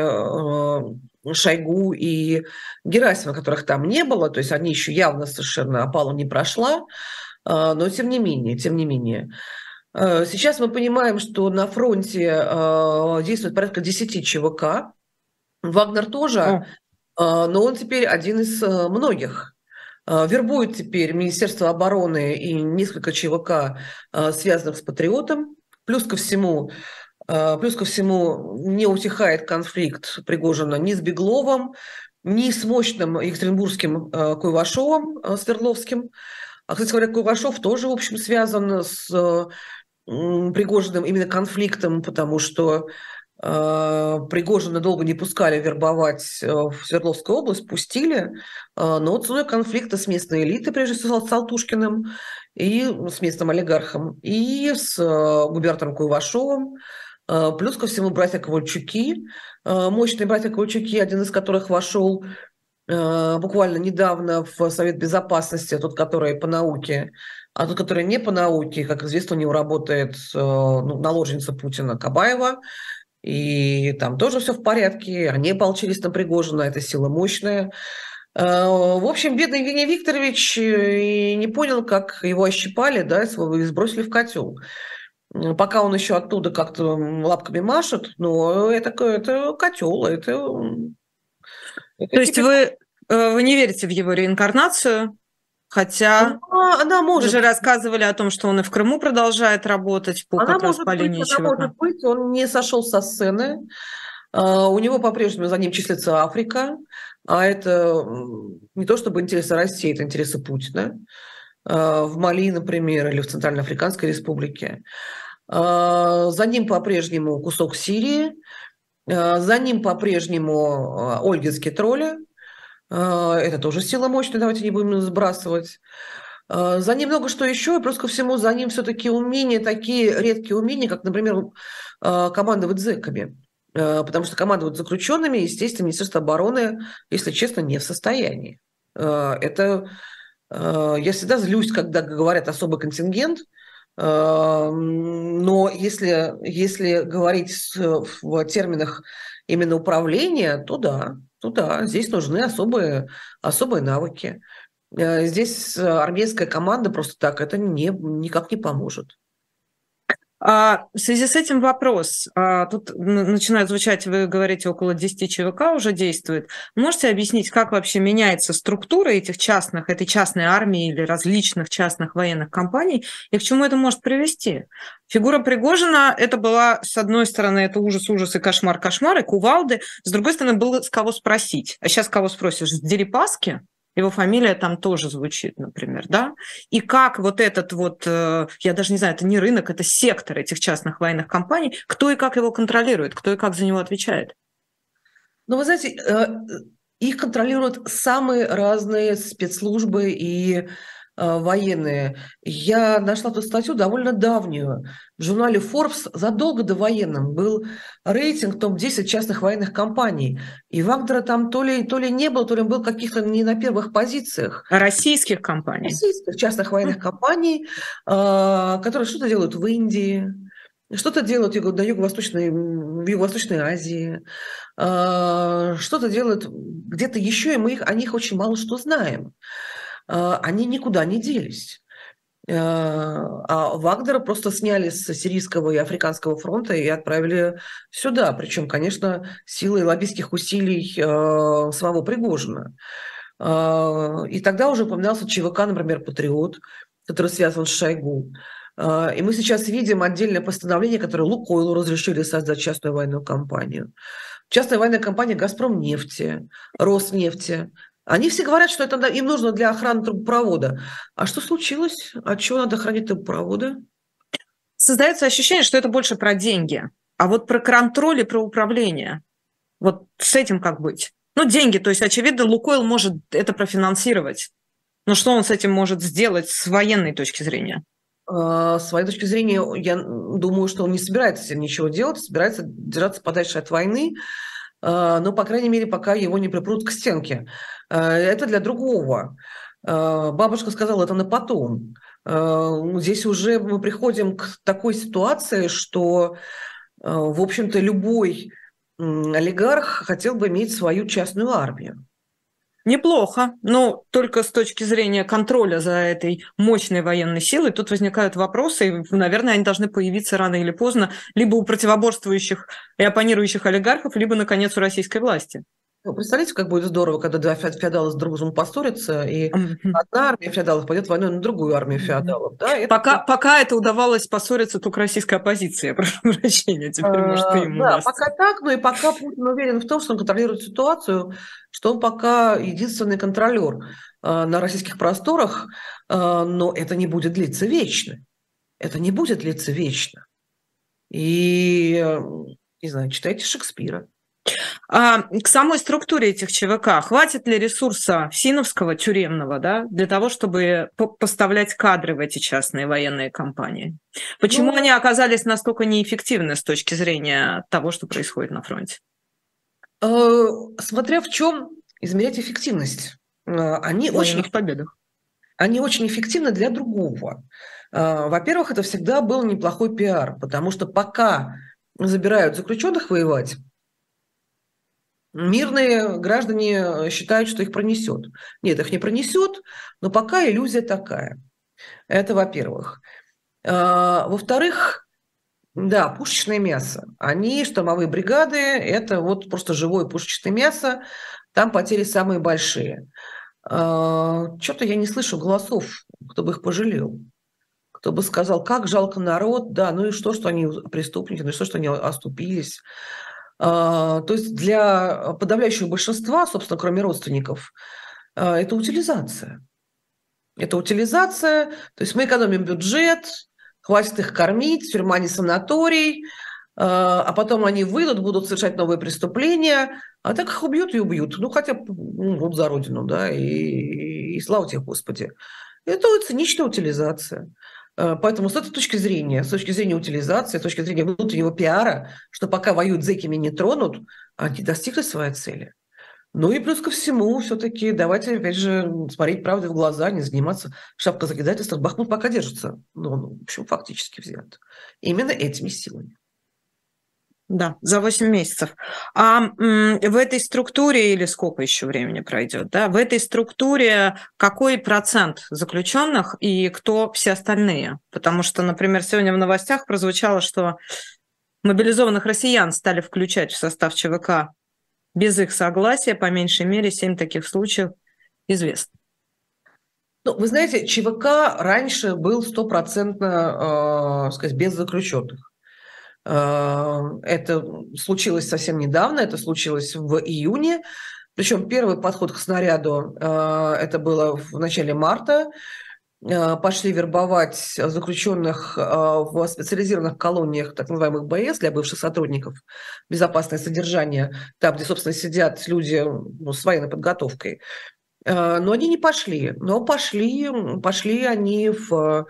Шойгу и Герасима, которых там не было, то есть они еще явно совершенно опала не прошла, но тем не менее, тем не менее. Сейчас мы понимаем, что на фронте действует порядка 10 ЧВК. Вагнер тоже, но он теперь один из многих. Вербует теперь Министерство обороны и несколько ЧВК, связанных с Патриотом. Плюс ко всему, плюс ко всему не утихает конфликт Пригожина ни с Бегловым, ни с мощным екатеринбургским Куйвашовым Свердловским. А, кстати говоря, Куйвашов тоже, в общем, связан с Пригожиным именно конфликтом, потому что Э, Пригожина долго не пускали вербовать э, в Свердловскую область, пустили, э, но вот ценой конфликта с местной элитой, прежде всего с Алтушкиным, и с местным олигархом, и с губернатором Куйвашовым, плюс ко всему братья Ковальчуки, мощные братья Ковальчуки, один из которых вошел буквально недавно в Совет Безопасности, тот, который по науке, а тот, который не по науке, как известно, у него работает ну, наложница Путина Кабаева, и там тоже все в порядке, они ополчились на Пригожина, эта сила мощная. Э, в общем, бедный Евгений Викторович э, не понял, как его ощипали, да, и сбросили в котел. Пока он еще оттуда как-то лапками машет, но это, это котел, это... это То есть вы, э, вы не верите в его реинкарнацию? Хотя она, она может. Вы же рассказывали о том, что он и в Крыму продолжает работать по она как раз по линии быть, Она может быть, он не сошел со сцены. Uh, у него по-прежнему за ним числится Африка, а это не то чтобы интересы России, это интересы Путина. Uh, в Мали, например, или в Центральноафриканской республике. Uh, за ним по-прежнему кусок Сирии, за ним по-прежнему Ольгинские тролли, а, это тоже сила мощная, давайте не будем сбрасывать. А, за ним много что еще, и плюс ко всему за ним все-таки умения, такие редкие умения, как, например, а, командовать зэками. Потому что командовать заключенными, естественно, Министерство обороны, если честно, не в состоянии. Это я всегда злюсь, когда говорят особый контингент, но если, если говорить в терминах именно управления, то да, ну да, здесь нужны особые, особые навыки. Э, здесь армейская команда просто так это не, никак не поможет. А, в связи с этим вопрос. А, тут начинает звучать, вы говорите, около 10 ЧВК уже действует. Можете объяснить, как вообще меняется структура этих частных, этой частной армии или различных частных военных компаний, и к чему это может привести? Фигура Пригожина, это была, с одной стороны, это ужас, ужас и кошмар, кошмар, и кувалды, с другой стороны, было с кого спросить. А сейчас кого спросишь? С Дерипаски? Его фамилия там тоже звучит, например, да? И как вот этот вот, э, я даже не знаю, это не рынок, это сектор этих частных военных компаний, кто и как его контролирует, кто и как за него отвечает? Ну, вы знаете, э, их контролируют самые разные спецслужбы и военные. Я нашла эту статью довольно давнюю. В журнале Forbes задолго до военным был рейтинг топ-10 частных военных компаний. И Вагнера там то ли, то ли не было, то ли был каких-то не на первых позициях. Российских компаний? Российских частных военных компаний, э, которые что-то делают в Индии, что-то делают на Юго-Восточной, в Юго-Восточной Азии, э, что-то делают где-то еще, и мы их, о них очень мало что знаем. А, они никуда не делись. А, а Вагнера просто сняли с сирийского и африканского фронта и отправили сюда. Причем, конечно, силой лоббистских усилий а, самого Пригожина. И тогда уже упоминался ЧВК, например, «Патриот», который связан с Шойгу. И мы сейчас видим отдельное постановление, которое Лукойлу разрешили создать частную военную компанию. Частная военная компания «Газпром нефти», «Роснефти», они все говорят, что это им нужно для охраны трубопровода. А что случилось? А чего надо хранить трубопроводы? Создается ощущение, что это больше про деньги. А вот про контроль и про управление. Вот с этим как быть? Ну, деньги, то есть, очевидно, Лукойл может это профинансировать. Но что он с этим может сделать с военной точки зрения? А, с своей точки зрения, я думаю, что он не собирается с этим ничего делать, собирается держаться подальше от войны, но, по крайней мере, пока его не припрут к стенке. А, это для другого. А, бабушка сказала, это на потом. Здесь уже мы приходим к такой ситуации, что, в общем-то, любой олигарх хотел бы иметь свою частную армию. Неплохо, но только с точки зрения контроля за этой мощной военной силой тут возникают вопросы, и, наверное, они должны появиться рано или поздно либо у противоборствующих и оппонирующих олигархов, либо, наконец, у российской власти. Ну, представляете, как будет здорово, когда два феодала с друг другом поссорятся, и одна армия феодалов пойдет войной на другую армию феодалов. Да? Это... Пока, пока это удавалось поссориться только российской оппозиции, прошу прощения, теперь, а, может, и ему Да, пока так, но и пока Путин уверен в том, что он контролирует ситуацию, что он пока единственный контролер а, на российских просторах, а, но это не будет длиться вечно. Это не будет длиться вечно. И, не знаю, читайте Шекспира. А, к самой структуре этих ЧВК хватит ли ресурса Синовского тюремного да, для того, чтобы поставлять кадры в эти частные военные компании? Почему ну, они оказались настолько неэффективны с точки зрения того, что происходит на фронте? Э, смотря в чем измерять эффективность. Э, они в очень победах. Они очень эффективны для другого. Э, во-первых, это всегда был неплохой пиар, потому что пока забирают заключенных воевать, Мирные граждане э, считают, что их пронесет. Нет, их не пронесет, но пока иллюзия такая. Это во-первых. А, во-вторых, да, пушечное мясо. Они, штурмовые бригады, это вот просто живое пушечное мясо. Там потери самые большие. А, Что-то я не слышу голосов, кто бы их пожалел. Кто бы сказал, как жалко народ, да, ну и что, что они преступники, ну и что, что они оступились. А, то есть для подавляющего большинства, собственно, кроме родственников, а, это утилизация. Это утилизация, то есть мы экономим бюджет, хватит их кормить, тюрьма не санаторий, а, а потом они выйдут, будут совершать новые преступления, а так их убьют и убьют. Ну, хотя ну, вот за родину, да, и, и, и слава тебе, Господи. Это циничная утилизация. Э, поэтому с этой точки зрения, с точки зрения утилизации, с точки зрения внутреннего пиара, что пока воюют зэкими не тронут, они достигли своей цели. Ну и плюс ко всему, все-таки давайте, опять же, смотреть правде в глаза, не заниматься шапкой закидательства. Бахмут пока держится. Ну, ну, в общем, фактически взят. Именно этими силами. Да, за 8 месяцев. А в этой структуре, или сколько еще времени пройдет, да, в этой структуре какой процент заключенных и кто все остальные? Потому что, например, сегодня в новостях прозвучало, что мобилизованных россиян стали включать в состав ЧВК без их согласия, по меньшей мере, 7 таких случаев известно. Ну, вы знаете, ЧВК раньше был стопроцентно, э, сказать, без заключенных. Э, это случилось совсем недавно, это случилось в июне. Причем первый подход к снаряду, это было в начале марта, пошли вербовать заключенных в специализированных колониях, так называемых БС, для бывших сотрудников, безопасное содержание, там, где, собственно, сидят люди ну, с военной подготовкой. Но они не пошли. Но пошли, пошли они в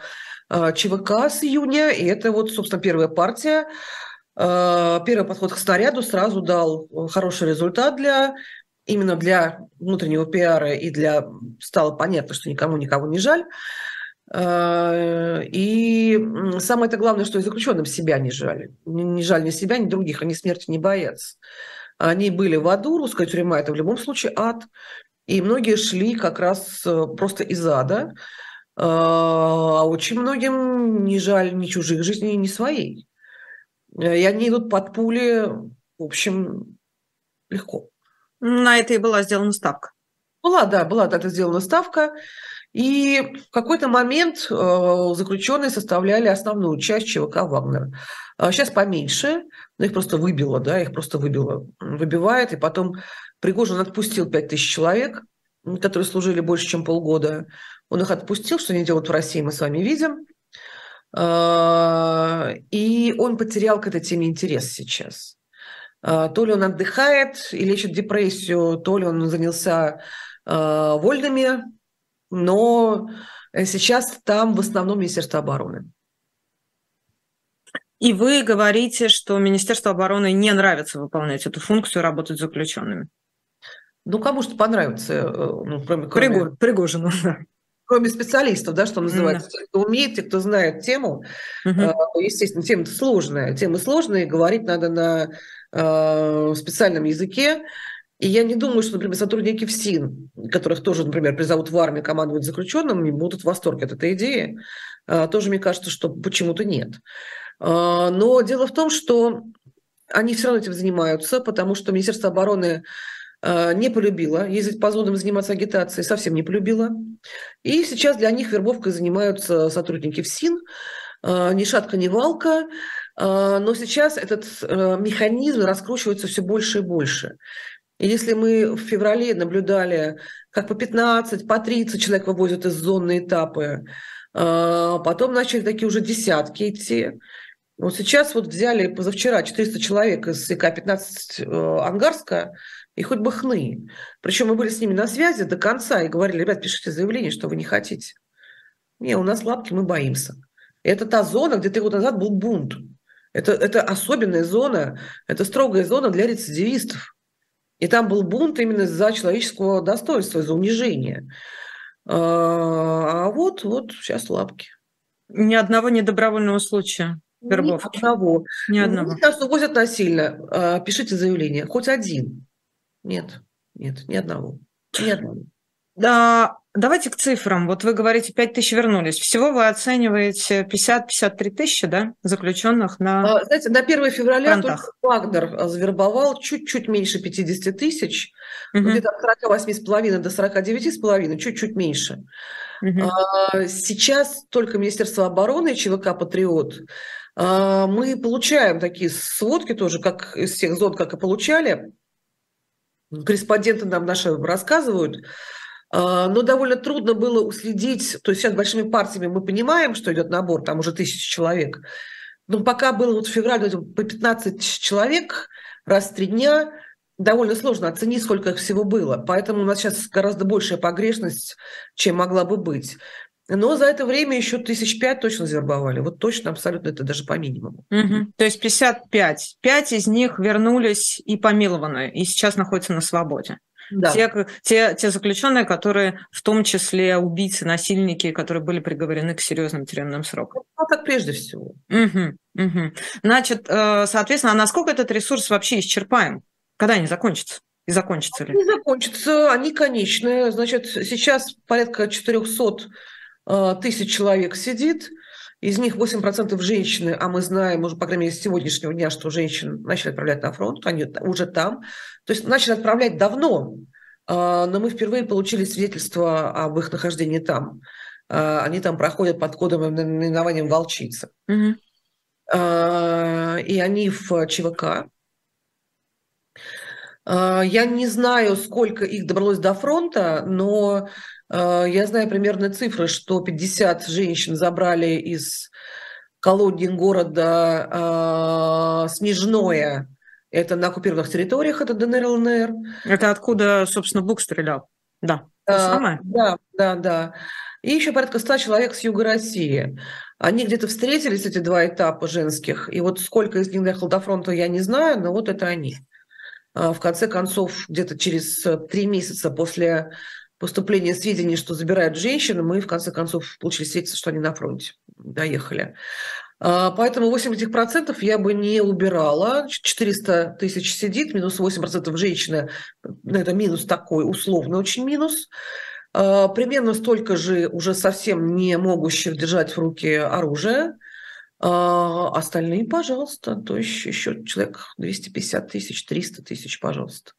ЧВК с июня, и это вот, собственно, первая партия. Первый подход к снаряду сразу дал хороший результат для именно для внутреннего пиара и для стало понятно, что никому никого не жаль. И самое-то главное, что и заключенным себя не жаль. Не жаль ни себя, ни других, они смерти не боятся. Они были в аду, русская тюрьма – это в любом случае ад. И многие шли как раз э, просто из ада. А очень многим не жаль ни чужих жизней, ни своей. И они идут под пули, в общем, легко. На это и была сделана ставка. Была, да, была это сделана ставка. И в какой-то момент э, заключенные составляли основную часть ЧВК Вагнера. Сейчас а поменьше, но их просто выбило, да, их просто выбило, выбивает. И потом Пригожин отпустил 5000 человек, которые служили больше, чем полгода. Он их отпустил, что они делают в России, мы с вами видим. А, и он потерял к этой теме интерес сейчас. А, то ли он отдыхает и лечит депрессию, то ли он занялся э, вольными, но сейчас там в основном Министерство обороны. И вы говорите, что Министерство обороны не нравится выполнять эту функцию, работать с заключенными. Ну, кому что понравится, э, ну, кроме, кроме... Пригожину, да. Кроме специалистов, да, что называется, mm. те, кто умеет, те, кто знает тему. Mm-hmm. Естественно, тема сложная. Тема сложная, говорить надо на Э, специальном языке. И я не думаю, что, например, сотрудники ФСИН, которых тоже, например, призовут в армию командовать заключенными, будут в восторге от этой идеи. Э, тоже мне кажется, что почему-то нет. Э, но дело в том, что они все равно этим занимаются, потому что Министерство обороны не полюбило ездить по зонам, заниматься агитацией, совсем не полюбило. И сейчас для них вербовкой занимаются сотрудники ФСИН, ни шатка, ни валка. А, но сейчас этот э, механизм раскручивается все больше и больше. Если мы в феврале наблюдали, как по 15, по 30 человек вывозят из зон этапы, потом начали такие уже десятки идти. Вот сейчас вот взяли позавчера 400 человек из ИК-15 э, Ангарска, и хоть бы хны. Причем мы были с ними на связи до конца и говорили, ребят, пишите заявление, что вы не хотите. Не, у нас лапки, мы боимся. Это та зона, где три года назад был бунт. Это, это особенная зона, это строгая зона для рецидивистов. И там был бунт именно за человеческого достоинства, за унижение. А, а вот, вот сейчас лапки. Ни одного недобровольного случая вербовки. Ни одного. Ни одного. Кажется, увозят насильно. А, пишите заявление. Хоть один. Нет, нет, ни одного. Ни одного. Да, давайте к цифрам. Вот вы говорите, 5 тысяч вернулись. Всего вы оцениваете 50-53 тысячи да, заключенных на а, Знаете, на 1 февраля фронтах. только Вагнер завербовал чуть-чуть меньше 50 тысяч, угу. где-то от 48,5 до 49,5, чуть-чуть меньше. Угу. А, сейчас только Министерство обороны и ЧВК «Патриот» а, мы получаем такие сводки тоже, как из всех зон, как и получали. Корреспонденты нам наши рассказывают, а, но довольно трудно было уследить, то есть сейчас большими партиями мы понимаем, что идет набор, там уже тысячи человек, но пока было вот в феврале по 15 человек раз в три дня, довольно сложно оценить, сколько их всего было. Поэтому у нас сейчас гораздо большая погрешность, чем могла бы быть. Но за это время еще тысяч пять точно завербовали. Вот точно, абсолютно, это даже по минимуму. Угу. То есть 55. Пять из них вернулись и помилованы, и сейчас находятся на свободе. Да. Те, те, те заключенные, которые в том числе убийцы, насильники, которые были приговорены к серьезным тюремным срокам. Ну, так прежде всего. Угу, угу. Значит, э, соответственно, а насколько этот ресурс вообще исчерпаем? Когда они закончатся? И закончатся ли? Не закончатся, они конечные. Значит, сейчас порядка 400 э, тысяч человек сидит, из них 8% женщины, а мы знаем уже, по крайней мере, с сегодняшнего дня, что женщин начали отправлять на фронт, они уже там. То есть начали отправлять давно, а, но мы впервые получили свидетельство об их нахождении там. А, они там проходят под кодом и наименованием «Волчица». Угу. И они в ЧВК. Я не знаю, сколько их добралось до фронта, но я знаю примерно цифры, что 50 женщин забрали из колонии города Снежное, это на оккупированных территориях, это ДНР, ЛНР. Это откуда, собственно, Бук стрелял? Да. А, да, да, да. И еще порядка 100 человек с юга России. Они где-то встретились, эти два этапа женских. И вот сколько из них доехало до фронта, я не знаю, но вот это они. А, в конце концов, где-то через три месяца после поступления сведений, что забирают женщин, мы в конце концов получили свидетельство, что они на фронте доехали. А, поэтому 80% я бы не убирала. 400 тысяч сидит, минус 8% женщины. Ну, это минус такой, условно очень минус. А, примерно столько же уже совсем не могущих держать в руке оружие. А, остальные, пожалуйста, то есть еще человек 250 тысяч, 300 тысяч, пожалуйста.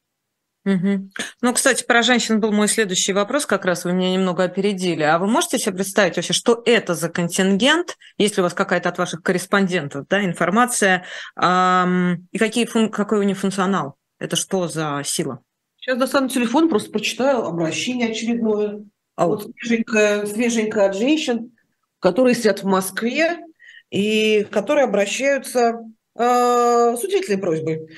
Угу. Ну, кстати, про женщин был мой следующий вопрос, как раз вы меня немного опередили. А вы можете себе представить вообще, что это за контингент, если у вас какая-то от ваших корреспондентов да, информация, эм, и какие, какой у них функционал? Это что за сила? Сейчас достану телефон, просто прочитаю обращение очередное. А вот свеженькое, свеженькое от женщин, которые сидят в Москве и которые обращаются э, с удивительной просьбой.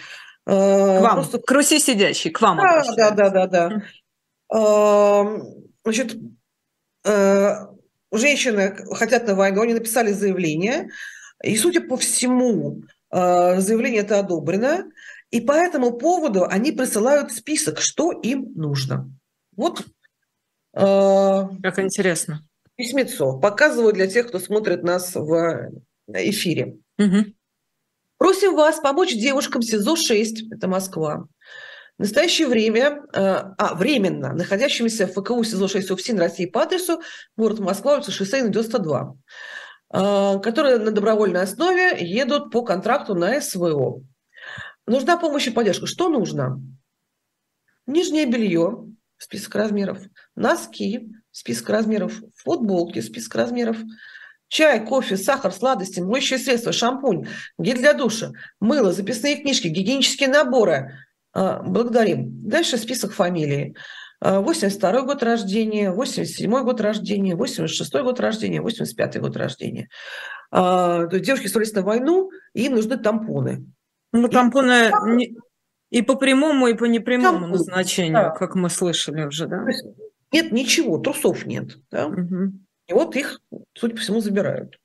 К вам, просто... к Руси сидящей, к вам. Да, да, да, да, да. Э, значит, э, женщины хотят на войну, они написали заявление, и, судя по всему, э, заявление это одобрено. И по этому поводу они присылают список, что им нужно. Вот. Э, как интересно. Письмецо. Показываю для тех, кто смотрит нас в эфире. Угу. Просим вас помочь девушкам СИЗО-6, это Москва. В настоящее время, э, а, временно, находящимися в ФКУ СИЗО-6 УФСИН России по адресу город Москва, улица Шоссейна, 92, э, которые на добровольной основе едут по контракту на СВО. Нужна помощь и поддержка. Что нужно? Нижнее белье, список размеров, носки, список размеров, футболки, список размеров, чай, кофе, сахар, сладости, моющее средство, шампунь, гель для душа, мыло, записные книжки, гигиенические наборы. А, благодарим. Дальше список фамилий. 82 а, год рождения, 87 год рождения, 86 год рождения, 85 год рождения. А, девушки становились на войну, и им нужны тампоны. Ну, тампоны и, и по прямому, и по непрямому Тампон, назначению, да. как мы слышали уже, да? Нет ничего, трусов нет. Да? Угу. И вот их, судя по всему, забирают.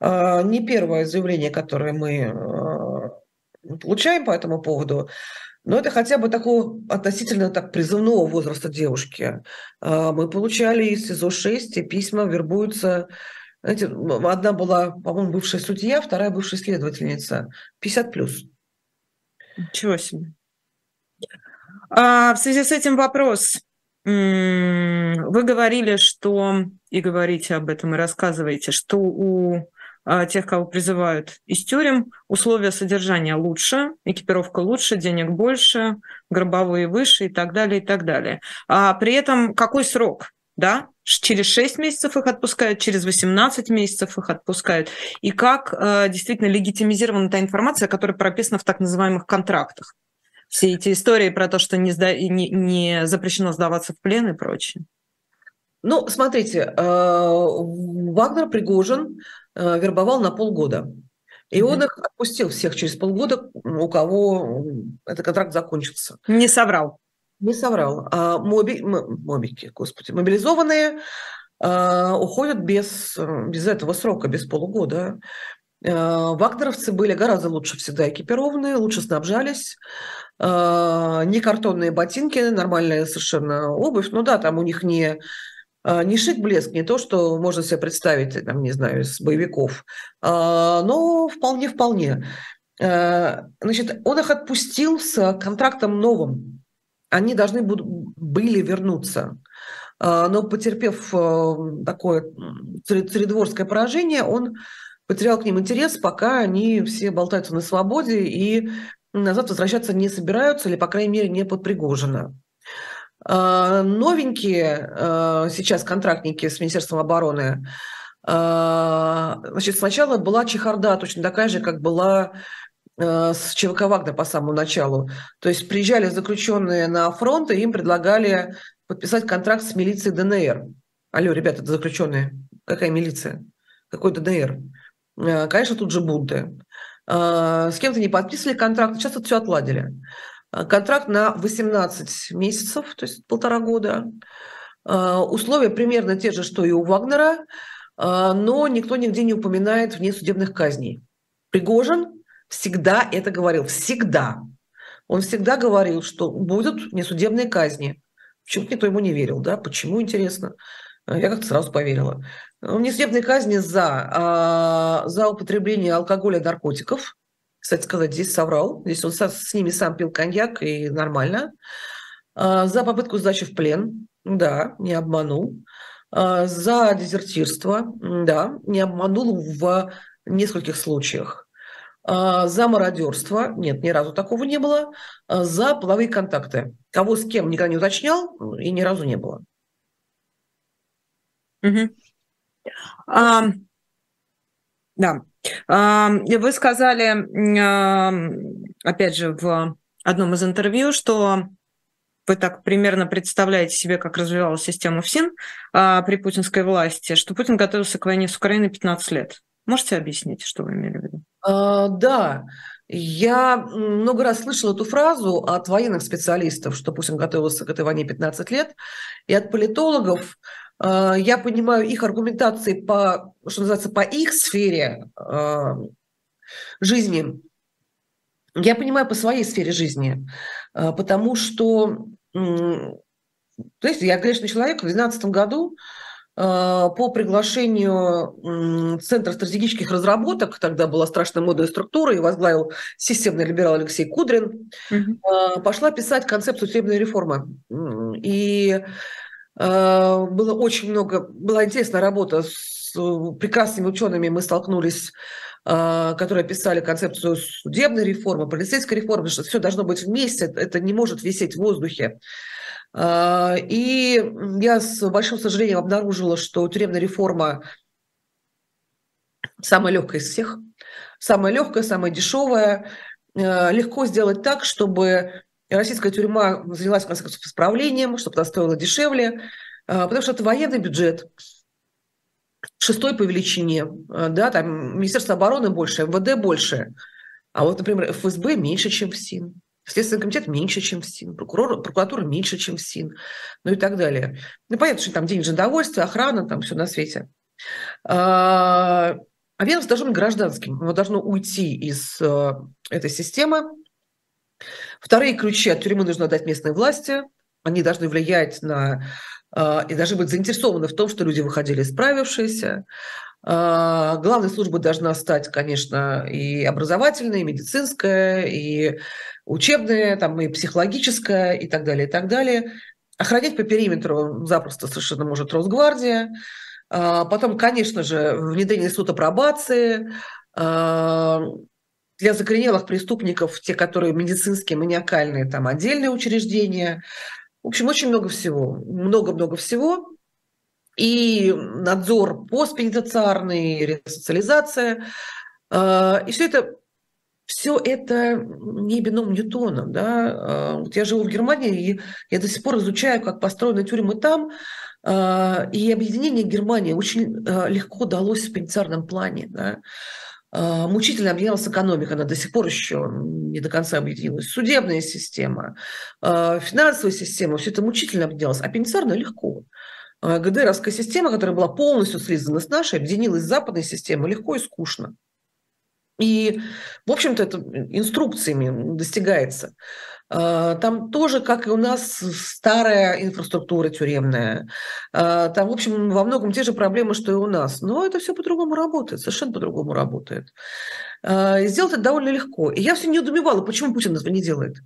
А, не первое заявление, которое мы а, получаем по этому поводу, но это хотя бы такого относительно так призывного возраста девушки. А, мы получали из СИЗО-6, и письма вербуются знаете, одна была, по-моему, бывшая судья, вторая бывшая следовательница. 50 плюс. Ничего себе. А, в связи с этим вопрос. Вы говорили, что, и говорите об этом, и рассказываете, что у а, тех, кого призывают из тюрем, условия содержания лучше, экипировка лучше, денег больше, гробовые выше и так далее, и так далее. А при этом какой срок? Да? через 6 месяцев их отпускают, через 18 месяцев их отпускают. И как э, действительно легитимизирована та информация, которая прописана в так называемых контрактах. Все эти истории про то, что не, сда... не, не запрещено сдаваться в плен и прочее. Ну, смотрите, э, Вагнер Пригожин э, вербовал на полгода. И он их отпустил всех через полгода, у кого этот контракт закончился. Не соврал. Не соврал. А моби, мобики, господи, мобилизованные а, уходят без, без этого срока, без полугода. А, вагнеровцы были гораздо лучше всегда экипированные, лучше снабжались. А, не картонные ботинки, нормальная совершенно обувь. Ну да, там у них не, не шик блеск, не то, что можно себе представить, там, не знаю, из боевиков, а, но вполне-вполне. А, значит, он их отпустил с контрактом новым, они должны были вернуться. А, но потерпев э, такое царедворское поражение, он потерял к ним интерес, пока они все болтаются на свободе и назад возвращаться не собираются, или, по крайней мере, не под Пригожина. А, новенькие э, сейчас контрактники с Министерством обороны, а, значит, сначала была чехарда точно такая же, как была с ЧВК «Вагнер» по самому началу. То есть приезжали заключенные на фронт, и им предлагали подписать контракт с милицией ДНР. Алло, ребята, это заключенные. Какая милиция? Какой ДНР? Конечно, тут же бунты. С кем-то не подписывали контракт, сейчас это все отладили. Контракт на 18 месяцев, то есть полтора года. Условия примерно те же, что и у Вагнера, но никто нигде не упоминает внесудебных казней. Пригожин всегда это говорил, всегда. Он всегда говорил, что будут несудебные казни. Почему-то никто ему не верил, да? Почему, интересно? Я как-то сразу поверила. Несудебные казни за, а, за употребление алкоголя и наркотиков. Кстати сказать, здесь соврал. Здесь он с ними сам пил коньяк, и нормально. А, за попытку сдачи в плен. Да, не обманул. А, за дезертирство. Да, не обманул в нескольких случаях. А, за мародерство, нет, ни разу такого не было, за половые контакты. Кого с кем никогда не уточнял и ни разу не было. Угу. Да. Вы сказали, опять же, в одном из интервью, что вы так примерно представляете себе, как развивалась система ФСИН а, при путинской власти, что Путин готовился к войне с Украиной 15 лет. Можете объяснить, что вы имели в виду? А, да, я много раз слышала эту фразу от военных специалистов, что Путин готовился к этой войне 15 лет, и от политологов. А, я понимаю их аргументации по, что называется, по их сфере а, жизни. Я понимаю по своей сфере жизни, потому что, то есть я, конечно, человек в 2012 году Э, по приглашению Центра стратегических разработок, тогда была страшная модная структура, и возглавил системный либерал Алексей Кудрин, угу. пошла писать концепцию судебной реформы. И э, было очень много, была интересная работа с прекрасными учеными, мы столкнулись которые писали концепцию судебной реформы, полицейской реформы, что все должно быть вместе, это не может висеть в воздухе. А, и я с большим сожалением обнаружила, что тюремная реформа самая легкая из всех, самая легкая, самая дешевая. А, легко сделать так, чтобы российская тюрьма занялась, в конце концов, исправлением, чтобы она стоила дешевле, а, потому что это военный бюджет, шестой по величине, да, там Министерство обороны больше, МВД больше, а вот, например, ФСБ меньше, чем в СИН. Следственный комитет меньше, чем в СИН, прокурор, прокуратура меньше, чем в СИН, ну и так далее. Ну, понятно, что там денежное довольствие, охрана, там все на свете. А, а ведомство должно быть гражданским, оно должно уйти из э, этой системы. Вторые ключи от тюрьмы нужно дать местной власти, они должны влиять на э, и должны быть заинтересованы в том, что люди выходили справившиеся. А, главной службой должна стать, конечно, и образовательная, и медицинская, и учебная, там, и психологическая, и так далее, и так далее. Охранять по периметру запросто совершенно может Росгвардия. А, потом, конечно же, внедрение суда пробации, а, для закоренелых преступников, те, которые медицинские, маниакальные, там отдельные учреждения. В общем, очень много всего. Много-много всего и надзор постпенитенциарный, ресоциализация. А, и все это все это не бином Ньютона. Да? А, вот я живу в Германии, и я до сих пор изучаю, как построены тюрьмы там, а, и объединение Германии очень легко далось в пенитенциарном плане. Да? Мучительно объединялась экономика, она до сих пор еще не до конца объединилась. Судебная система, финансовая система, все это мучительно объединялось, а пенитенциарная легко. ГДРовская система, которая была полностью слизана с нашей, объединилась с западной системой легко и скучно. И, в общем-то, это инструкциями достигается. А, там тоже, как и у нас, старая инфраструктура тюремная. А, там, в общем, во многом те же проблемы, что и у нас. Но это все по-другому работает, совершенно по-другому работает. И сделать это довольно легко. И я все не удумевала, почему Путин этого не делает.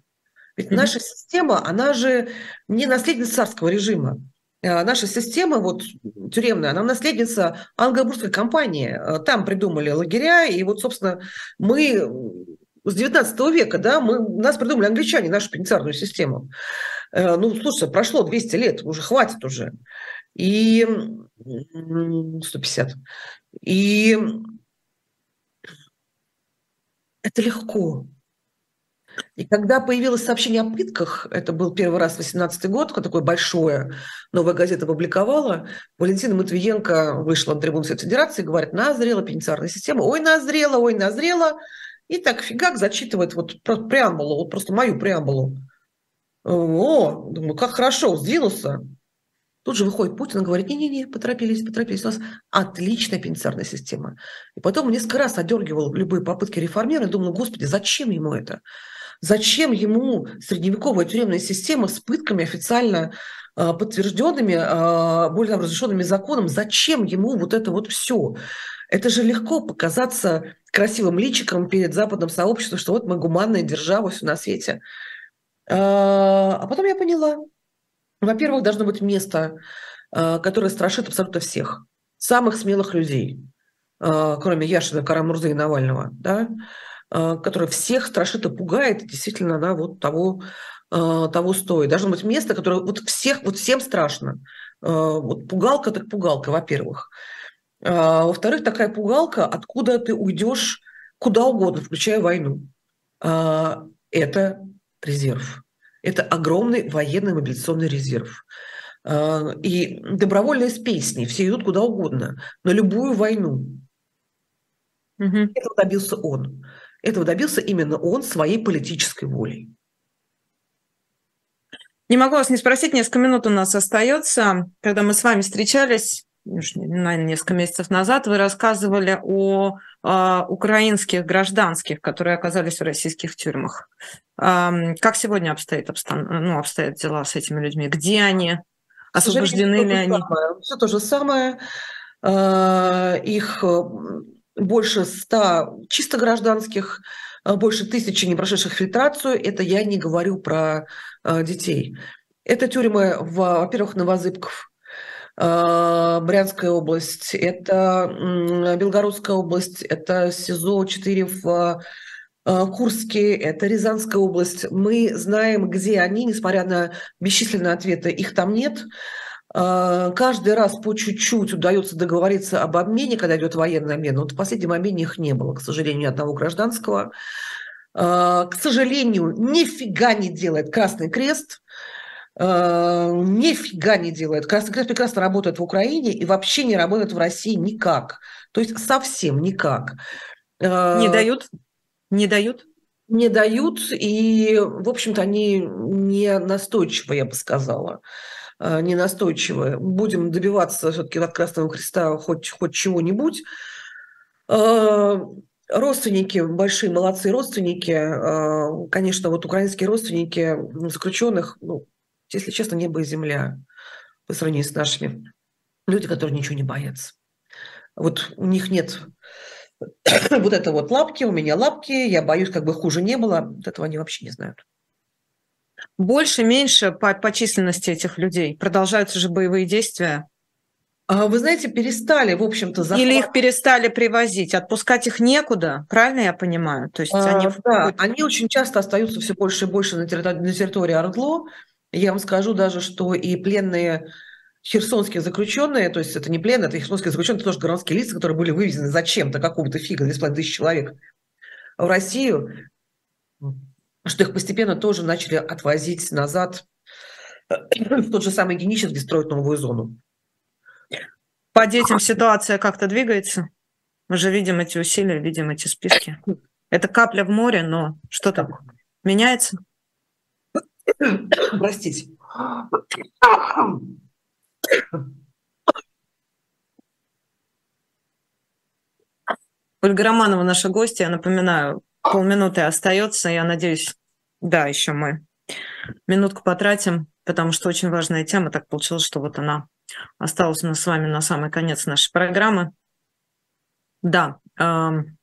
Ведь mm-hmm. наша система, она же не наследница царского режима. Э, наша система вот тюремная, она наследница англо-бурской компании. Э, там придумали лагеря, и вот, собственно, мы с 19 века, да, мы, нас придумали англичане, нашу пенитенциарную систему. Э, ну, слушай, прошло 200 лет, уже хватит уже. И 150. И Это легко. И когда появилось сообщение о пытках, это был первый раз 18 год, когда такое большое новая газета опубликовала, Валентина Матвиенко вышла на трибуну Совета Федерации и говорит, назрела пенитенциарная система, ой, назрела, ой, назрела. И так фигак зачитывает вот преамбулу, вот просто мою преамбулу. О, думаю, как хорошо, сдвинулся. Тут же выходит Путин и говорит, не-не-не, поторопились, поторопились, у нас отличная пенитенциарная система. И потом несколько раз одергивал любые попытки реформирования, думал, господи, зачем ему это? Зачем ему средневековая тюремная система с пытками официально э, подтвержденными, э, более разрешенными законом? Зачем ему вот это вот все? Это же легко показаться красивым личиком перед западным сообществом, что вот мы гуманная держава, все на свете. Э, а потом я поняла, во-первых, должно быть место, которое страшит абсолютно всех, самых смелых людей, кроме Яшина, Карамурзы и Навального, да, э, которое всех страшит и пугает, действительно, она вот того, того стоит. Должно быть место, которое вот всех, вот всем страшно. Вот пугалка так пугалка, во-первых. Во-вторых, такая пугалка, откуда ты уйдешь куда угодно, включая войну. Это резерв. Это огромный военный мобилизационный резерв. А, и добровольные с песней, все идут куда угодно, на любую войну. Угу. Этого добился он. Этого добился именно он своей политической волей. Не могу вас не спросить, несколько минут у нас остается. Когда мы с вами встречались, наверное, несколько месяцев назад, вы рассказывали о э, украинских гражданских, которые оказались в российских тюрьмах. Э, как сегодня обстоят, обстан... ну, обстоят дела с этими людьми? Где они? Освобождены ли они? Самое. Все то же самое. Э, их э, больше ста чисто гражданских, э, больше тысячи не прошедших фильтрацию. Это я не говорю про детей. Это тюрьмы, во-первых, Новозыбков, Э, Брянская область, это Белгородская область, это СИЗО-4 в э, Курске, это Рязанская область. Мы знаем, где они, несмотря на бесчисленные ответы, их там нет. Э, каждый раз по чуть-чуть удается договориться об обмене, когда идет военный обмен. Вот в последнем обмене их не было, к сожалению, ни одного гражданского. К сожалению, нифига не делает Красный Крест – э, нифига не делает. Красный Крест прекрасно работает в Украине и вообще не работает в России никак. То есть совсем никак. Э, не дают? Не дают? Не дают, и, в общем-то, они не настойчивы, я бы сказала э, не настойчивы. Будем добиваться все-таки от Красного Креста хоть, хоть чего-нибудь. Э, родственники, большие молодцы родственники, конечно, вот украинские родственники заключенных, ну, если честно, небо и земля по сравнению с нашими. Люди, которые ничего не боятся. Вот у них нет вот это вот лапки, у меня лапки, я боюсь, как бы хуже не было. Этого они вообще не знают. Больше, меньше по, по численности этих людей? Продолжаются же боевые действия? А вы знаете, перестали, в общем-то, захват... Или их перестали привозить, отпускать их некуда, правильно я понимаю? То есть а, они... Да, они очень часто остаются все больше и больше на территории, на территории Ордло, я вам скажу даже, что и пленные херсонские заключенные, то есть это не пленные, это херсонские заключенные, это тоже городские лица, которые были вывезены зачем-то, какого-то фига, 2,5 тысяч человек в Россию, что их постепенно тоже начали отвозить назад в тот же самый Геничев, где строят новую зону. По детям ситуация как-то двигается? Мы же видим эти усилия, видим эти списки. Это капля в море, но что-то меняется? Простите. Ольга Романова, наша гостья, я напоминаю, полминуты остается. Я надеюсь, да, еще мы минутку потратим, потому что очень важная тема. Так получилось, что вот она осталась у нас с вами на самый конец нашей программы. Да. Эм...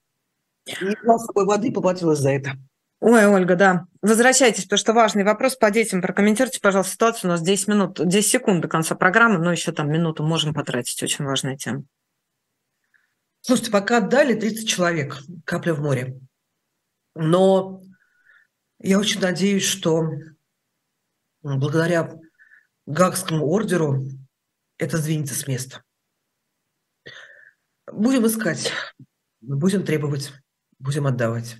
Не с собой воды поплатилась за это. Ой, Ольга, да. Возвращайтесь, потому что важный вопрос по детям. Прокомментируйте, пожалуйста, ситуацию. У нас 10 минут, 10 секунд до конца программы, но еще там минуту можем потратить. Очень важная тема. Слушайте, пока отдали 30 человек, капля в море. Но я очень надеюсь, что благодаря Гагскому ордеру это сдвинется с места. Будем искать, будем требовать, будем отдавать.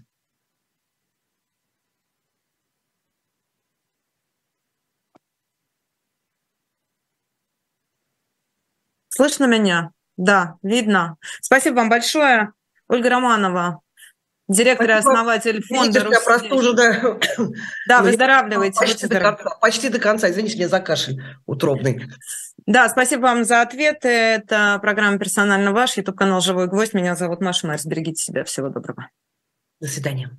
Слышно меня? Да, видно. Спасибо вам большое. Ольга Романова, директор и основатель фонда просто уже, да. Да, выздоравливайте. Почти до, конца, почти до конца. Извините, мне за кашель утробный. Да, спасибо вам за ответы. Это программа «Персонально ваш», YouTube-канал «Живой гвоздь». Меня зовут Маша Марс. Берегите себя. Всего доброго. До свидания.